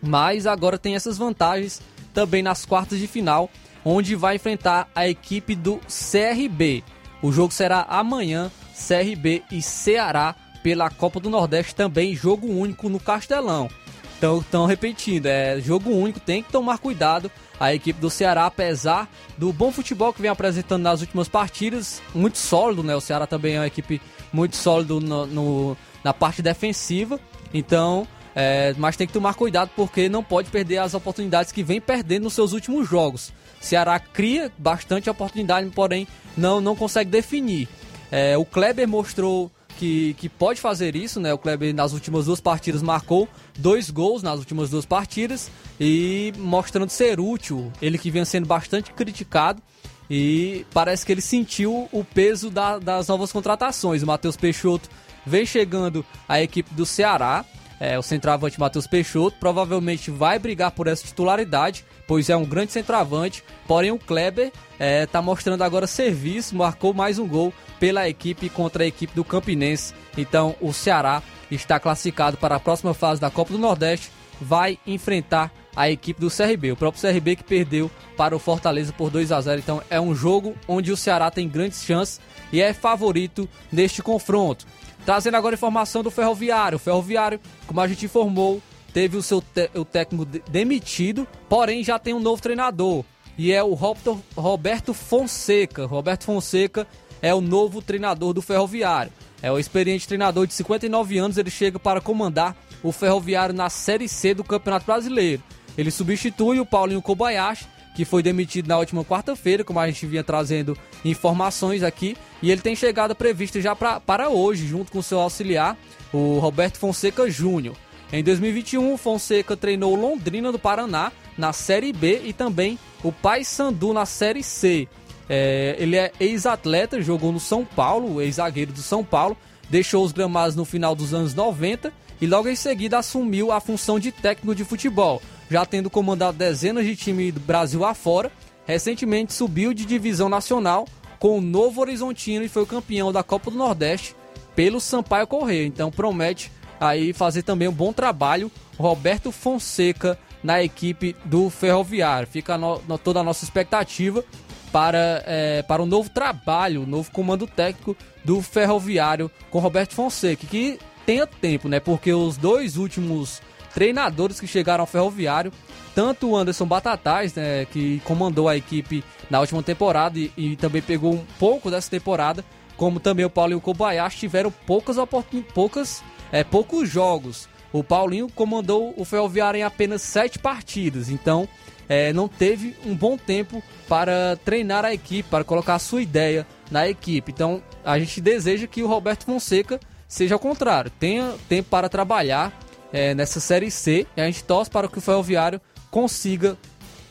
mas agora tem essas vantagens também nas quartas de final, onde vai enfrentar a equipe do CRB. O jogo será amanhã, CRB e Ceará pela Copa do Nordeste também jogo único no Castelão. Então, estão repetindo, é jogo único, tem que tomar cuidado a equipe do Ceará, apesar do bom futebol que vem apresentando nas últimas partidas, muito sólido, né? O Ceará também é uma equipe muito sólido no, no na parte defensiva, então, é, mas tem que tomar cuidado porque não pode perder as oportunidades que vem perdendo nos seus últimos jogos. Ceará cria bastante oportunidade, porém não, não consegue definir. É, o Kleber mostrou que, que pode fazer isso, né? O Kleber nas últimas duas partidas marcou dois gols nas últimas duas partidas e mostrando ser útil. Ele que vinha sendo bastante criticado e parece que ele sentiu o peso da, das novas contratações. O Matheus Peixoto vem chegando à equipe do Ceará. É, o centroavante Matheus Peixoto provavelmente vai brigar por essa titularidade, pois é um grande centroavante. Porém, o Kleber está é, mostrando agora serviço, marcou mais um gol pela equipe contra a equipe do Campinense. Então o Ceará está classificado para a próxima fase da Copa do Nordeste, vai enfrentar a equipe do CRB, o próprio CRB que perdeu para o Fortaleza por 2 a 0. Então é um jogo onde o Ceará tem grandes chances e é favorito neste confronto. Trazendo agora informação do Ferroviário. O Ferroviário, como a gente informou, teve o seu o técnico demitido, porém já tem um novo treinador. E é o Roberto Fonseca. Roberto Fonseca é o novo treinador do Ferroviário. É o experiente treinador de 59 anos, ele chega para comandar o Ferroviário na Série C do Campeonato Brasileiro. Ele substitui o Paulinho Kobayashi, que foi demitido na última quarta-feira, como a gente vinha trazendo informações aqui, e ele tem chegada prevista já pra, para hoje, junto com seu auxiliar, o Roberto Fonseca Júnior. Em 2021, Fonseca treinou Londrina do Paraná na Série B e também o Paysandu na Série C. É, ele é ex-atleta, jogou no São Paulo, ex-zagueiro do São Paulo, deixou os gramados no final dos anos 90 e logo em seguida assumiu a função de técnico de futebol, já tendo comandado dezenas de times do Brasil afora. Recentemente subiu de divisão nacional com o Novo Horizontino e foi o campeão da Copa do Nordeste pelo Sampaio Correia. Então promete aí fazer também um bom trabalho Roberto Fonseca na equipe do Ferroviário. Fica no, no, toda a nossa expectativa para, é, para um novo trabalho, um novo comando técnico do Ferroviário com Roberto Fonseca, que tenha tempo, né? Porque os dois últimos treinadores que chegaram ao Ferroviário, tanto o Anderson Batatais, né, que comandou a equipe na última temporada e, e também pegou um pouco dessa temporada, como também o Paulinho Kobayashi tiveram poucas poucas, é, poucos jogos. O Paulinho comandou o Ferroviário em apenas sete partidas, então é, não teve um bom tempo para treinar a equipe, para colocar a sua ideia na equipe. Então a gente deseja que o Roberto Fonseca seja ao contrário, tenha tempo para trabalhar é, nessa Série C e a gente torce para que o Ferroviário consiga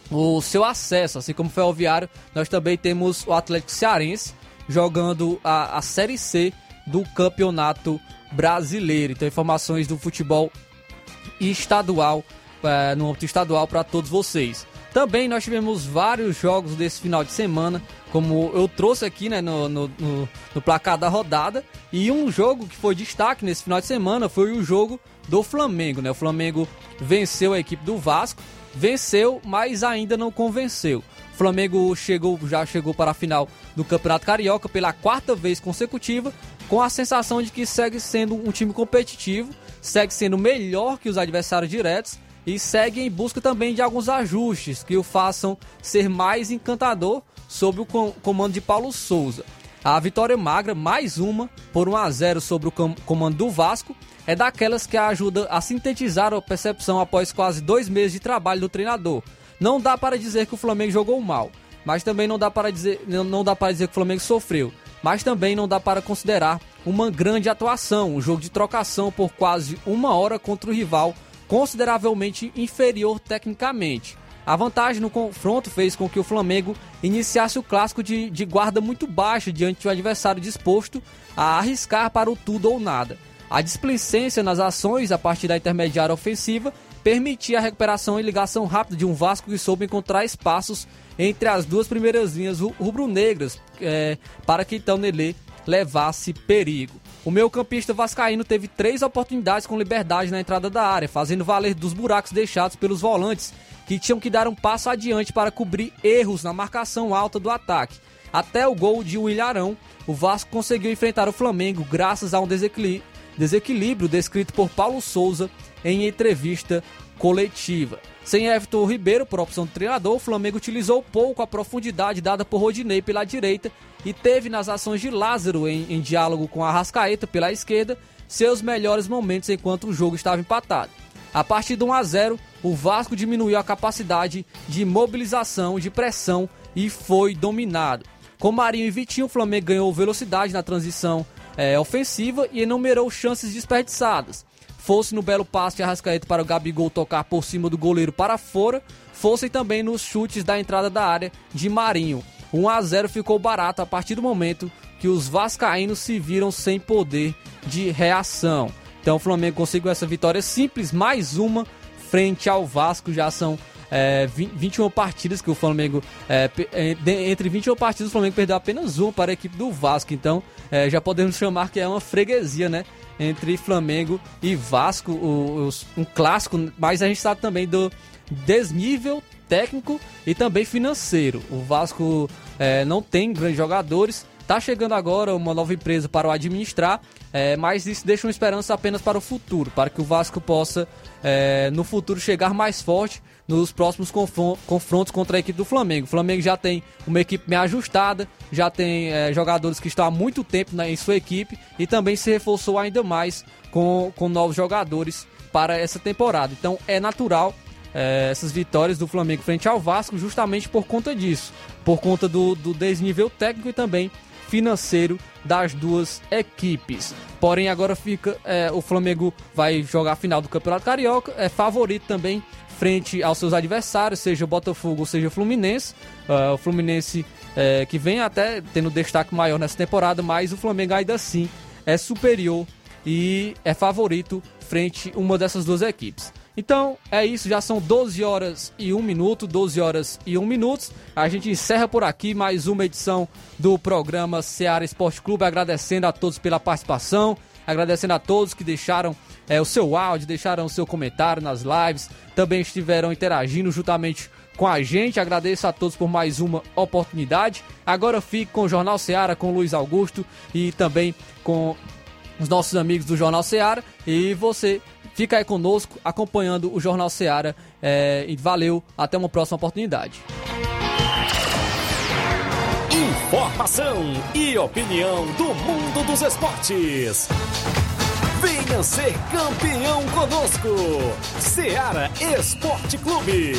o seu acesso, assim como o Ferroviário, nós também temos o Atlético Cearense jogando a, a Série C do Campeonato Brasileiro. Então, informações do futebol estadual é, no âmbito estadual para todos vocês. Também nós tivemos vários jogos desse final de semana, como eu trouxe aqui né, no, no, no, no placar da rodada. E um jogo que foi destaque nesse final de semana foi o jogo do Flamengo. Né? O Flamengo venceu a equipe do Vasco, venceu, mas ainda não convenceu. O Flamengo chegou, já chegou para a final do Campeonato Carioca pela quarta vez consecutiva, com a sensação de que segue sendo um time competitivo, segue sendo melhor que os adversários diretos e segue em busca também de alguns ajustes que o façam ser mais encantador sob o comando de Paulo Souza. A vitória magra, mais uma, por 1 a 0 sobre o comando do Vasco, é daquelas que ajuda a sintetizar a percepção após quase dois meses de trabalho do treinador. Não dá para dizer que o Flamengo jogou mal, mas também não dá para dizer, não dá para dizer que o Flamengo sofreu, mas também não dá para considerar uma grande atuação, um jogo de trocação por quase uma hora contra o rival consideravelmente inferior tecnicamente. A vantagem no confronto fez com que o Flamengo iniciasse o clássico de, de guarda muito baixa diante do adversário disposto a arriscar para o tudo ou nada. A displicência nas ações a partir da intermediária ofensiva permitia a recuperação e ligação rápida de um Vasco que soube encontrar espaços entre as duas primeiras linhas rubro-negras é, para que então Nelê levasse perigo. O meio campista vascaíno teve três oportunidades com liberdade na entrada da área, fazendo valer dos buracos deixados pelos volantes, que tinham que dar um passo adiante para cobrir erros na marcação alta do ataque. Até o gol de Willarão, o Vasco conseguiu enfrentar o Flamengo graças a um desequilíbrio descrito por Paulo Souza em entrevista coletiva. Sem Everton Ribeiro por opção do treinador, o Flamengo utilizou pouco a profundidade dada por Rodinei pela direita e teve nas ações de Lázaro em, em diálogo com a Rascaeta pela esquerda seus melhores momentos enquanto o jogo estava empatado. A partir do 1 a 0, o Vasco diminuiu a capacidade de mobilização, de pressão e foi dominado. Com Marinho e Vitinho, o Flamengo ganhou velocidade na transição é, ofensiva e enumerou chances desperdiçadas. Fosse no belo passe de Arrascaeta para o Gabigol tocar por cima do goleiro para fora, fossem também nos chutes da entrada da área de Marinho. 1 a 0 ficou barato a partir do momento que os vascaínos se viram sem poder de reação. Então o Flamengo conseguiu essa vitória simples, mais uma frente ao Vasco, já são é, 21 partidas que o Flamengo. É, é entre 21 partidas, o Flamengo perdeu apenas uma para a equipe do Vasco. Então é, já podemos chamar que é uma freguesia, né? Entre Flamengo e Vasco, o, o, um clássico, mas a gente sabe também do desnível técnico e também financeiro. O Vasco é, não tem grandes jogadores, Tá chegando agora uma nova empresa para o administrar, é, mas isso deixa uma esperança apenas para o futuro, para que o Vasco possa, é, no futuro, chegar mais forte nos próximos confrontos contra a equipe do Flamengo. O Flamengo já tem uma equipe bem ajustada, já tem é, jogadores que estão há muito tempo na, em sua equipe e também se reforçou ainda mais com, com novos jogadores para essa temporada. Então é natural é, essas vitórias do Flamengo frente ao Vasco justamente por conta disso, por conta do, do desnível técnico e também financeiro das duas equipes. Porém, agora fica. É, o Flamengo vai jogar a final do Campeonato Carioca, é favorito também frente aos seus adversários, seja Botafogo ou seja Fluminense. Uh, o Fluminense é, que vem até tendo destaque maior nessa temporada, mas o Flamengo ainda assim é superior e é favorito frente uma dessas duas equipes. Então é isso, já são 12 horas e 1 minuto, 12 horas e 1 minuto. A gente encerra por aqui mais uma edição do programa Seara Esporte Clube, agradecendo a todos pela participação, agradecendo a todos que deixaram é, o seu áudio, deixaram o seu comentário nas lives, também estiveram interagindo juntamente com a gente. Agradeço a todos por mais uma oportunidade. Agora fico com o Jornal Seara, com o Luiz Augusto e também com os nossos amigos do Jornal Seara. E você fica aí conosco acompanhando o Jornal Seara. É, e valeu, até uma próxima oportunidade. Informação e opinião do mundo dos esportes. Venha ser campeão conosco. Seara Esporte Clube.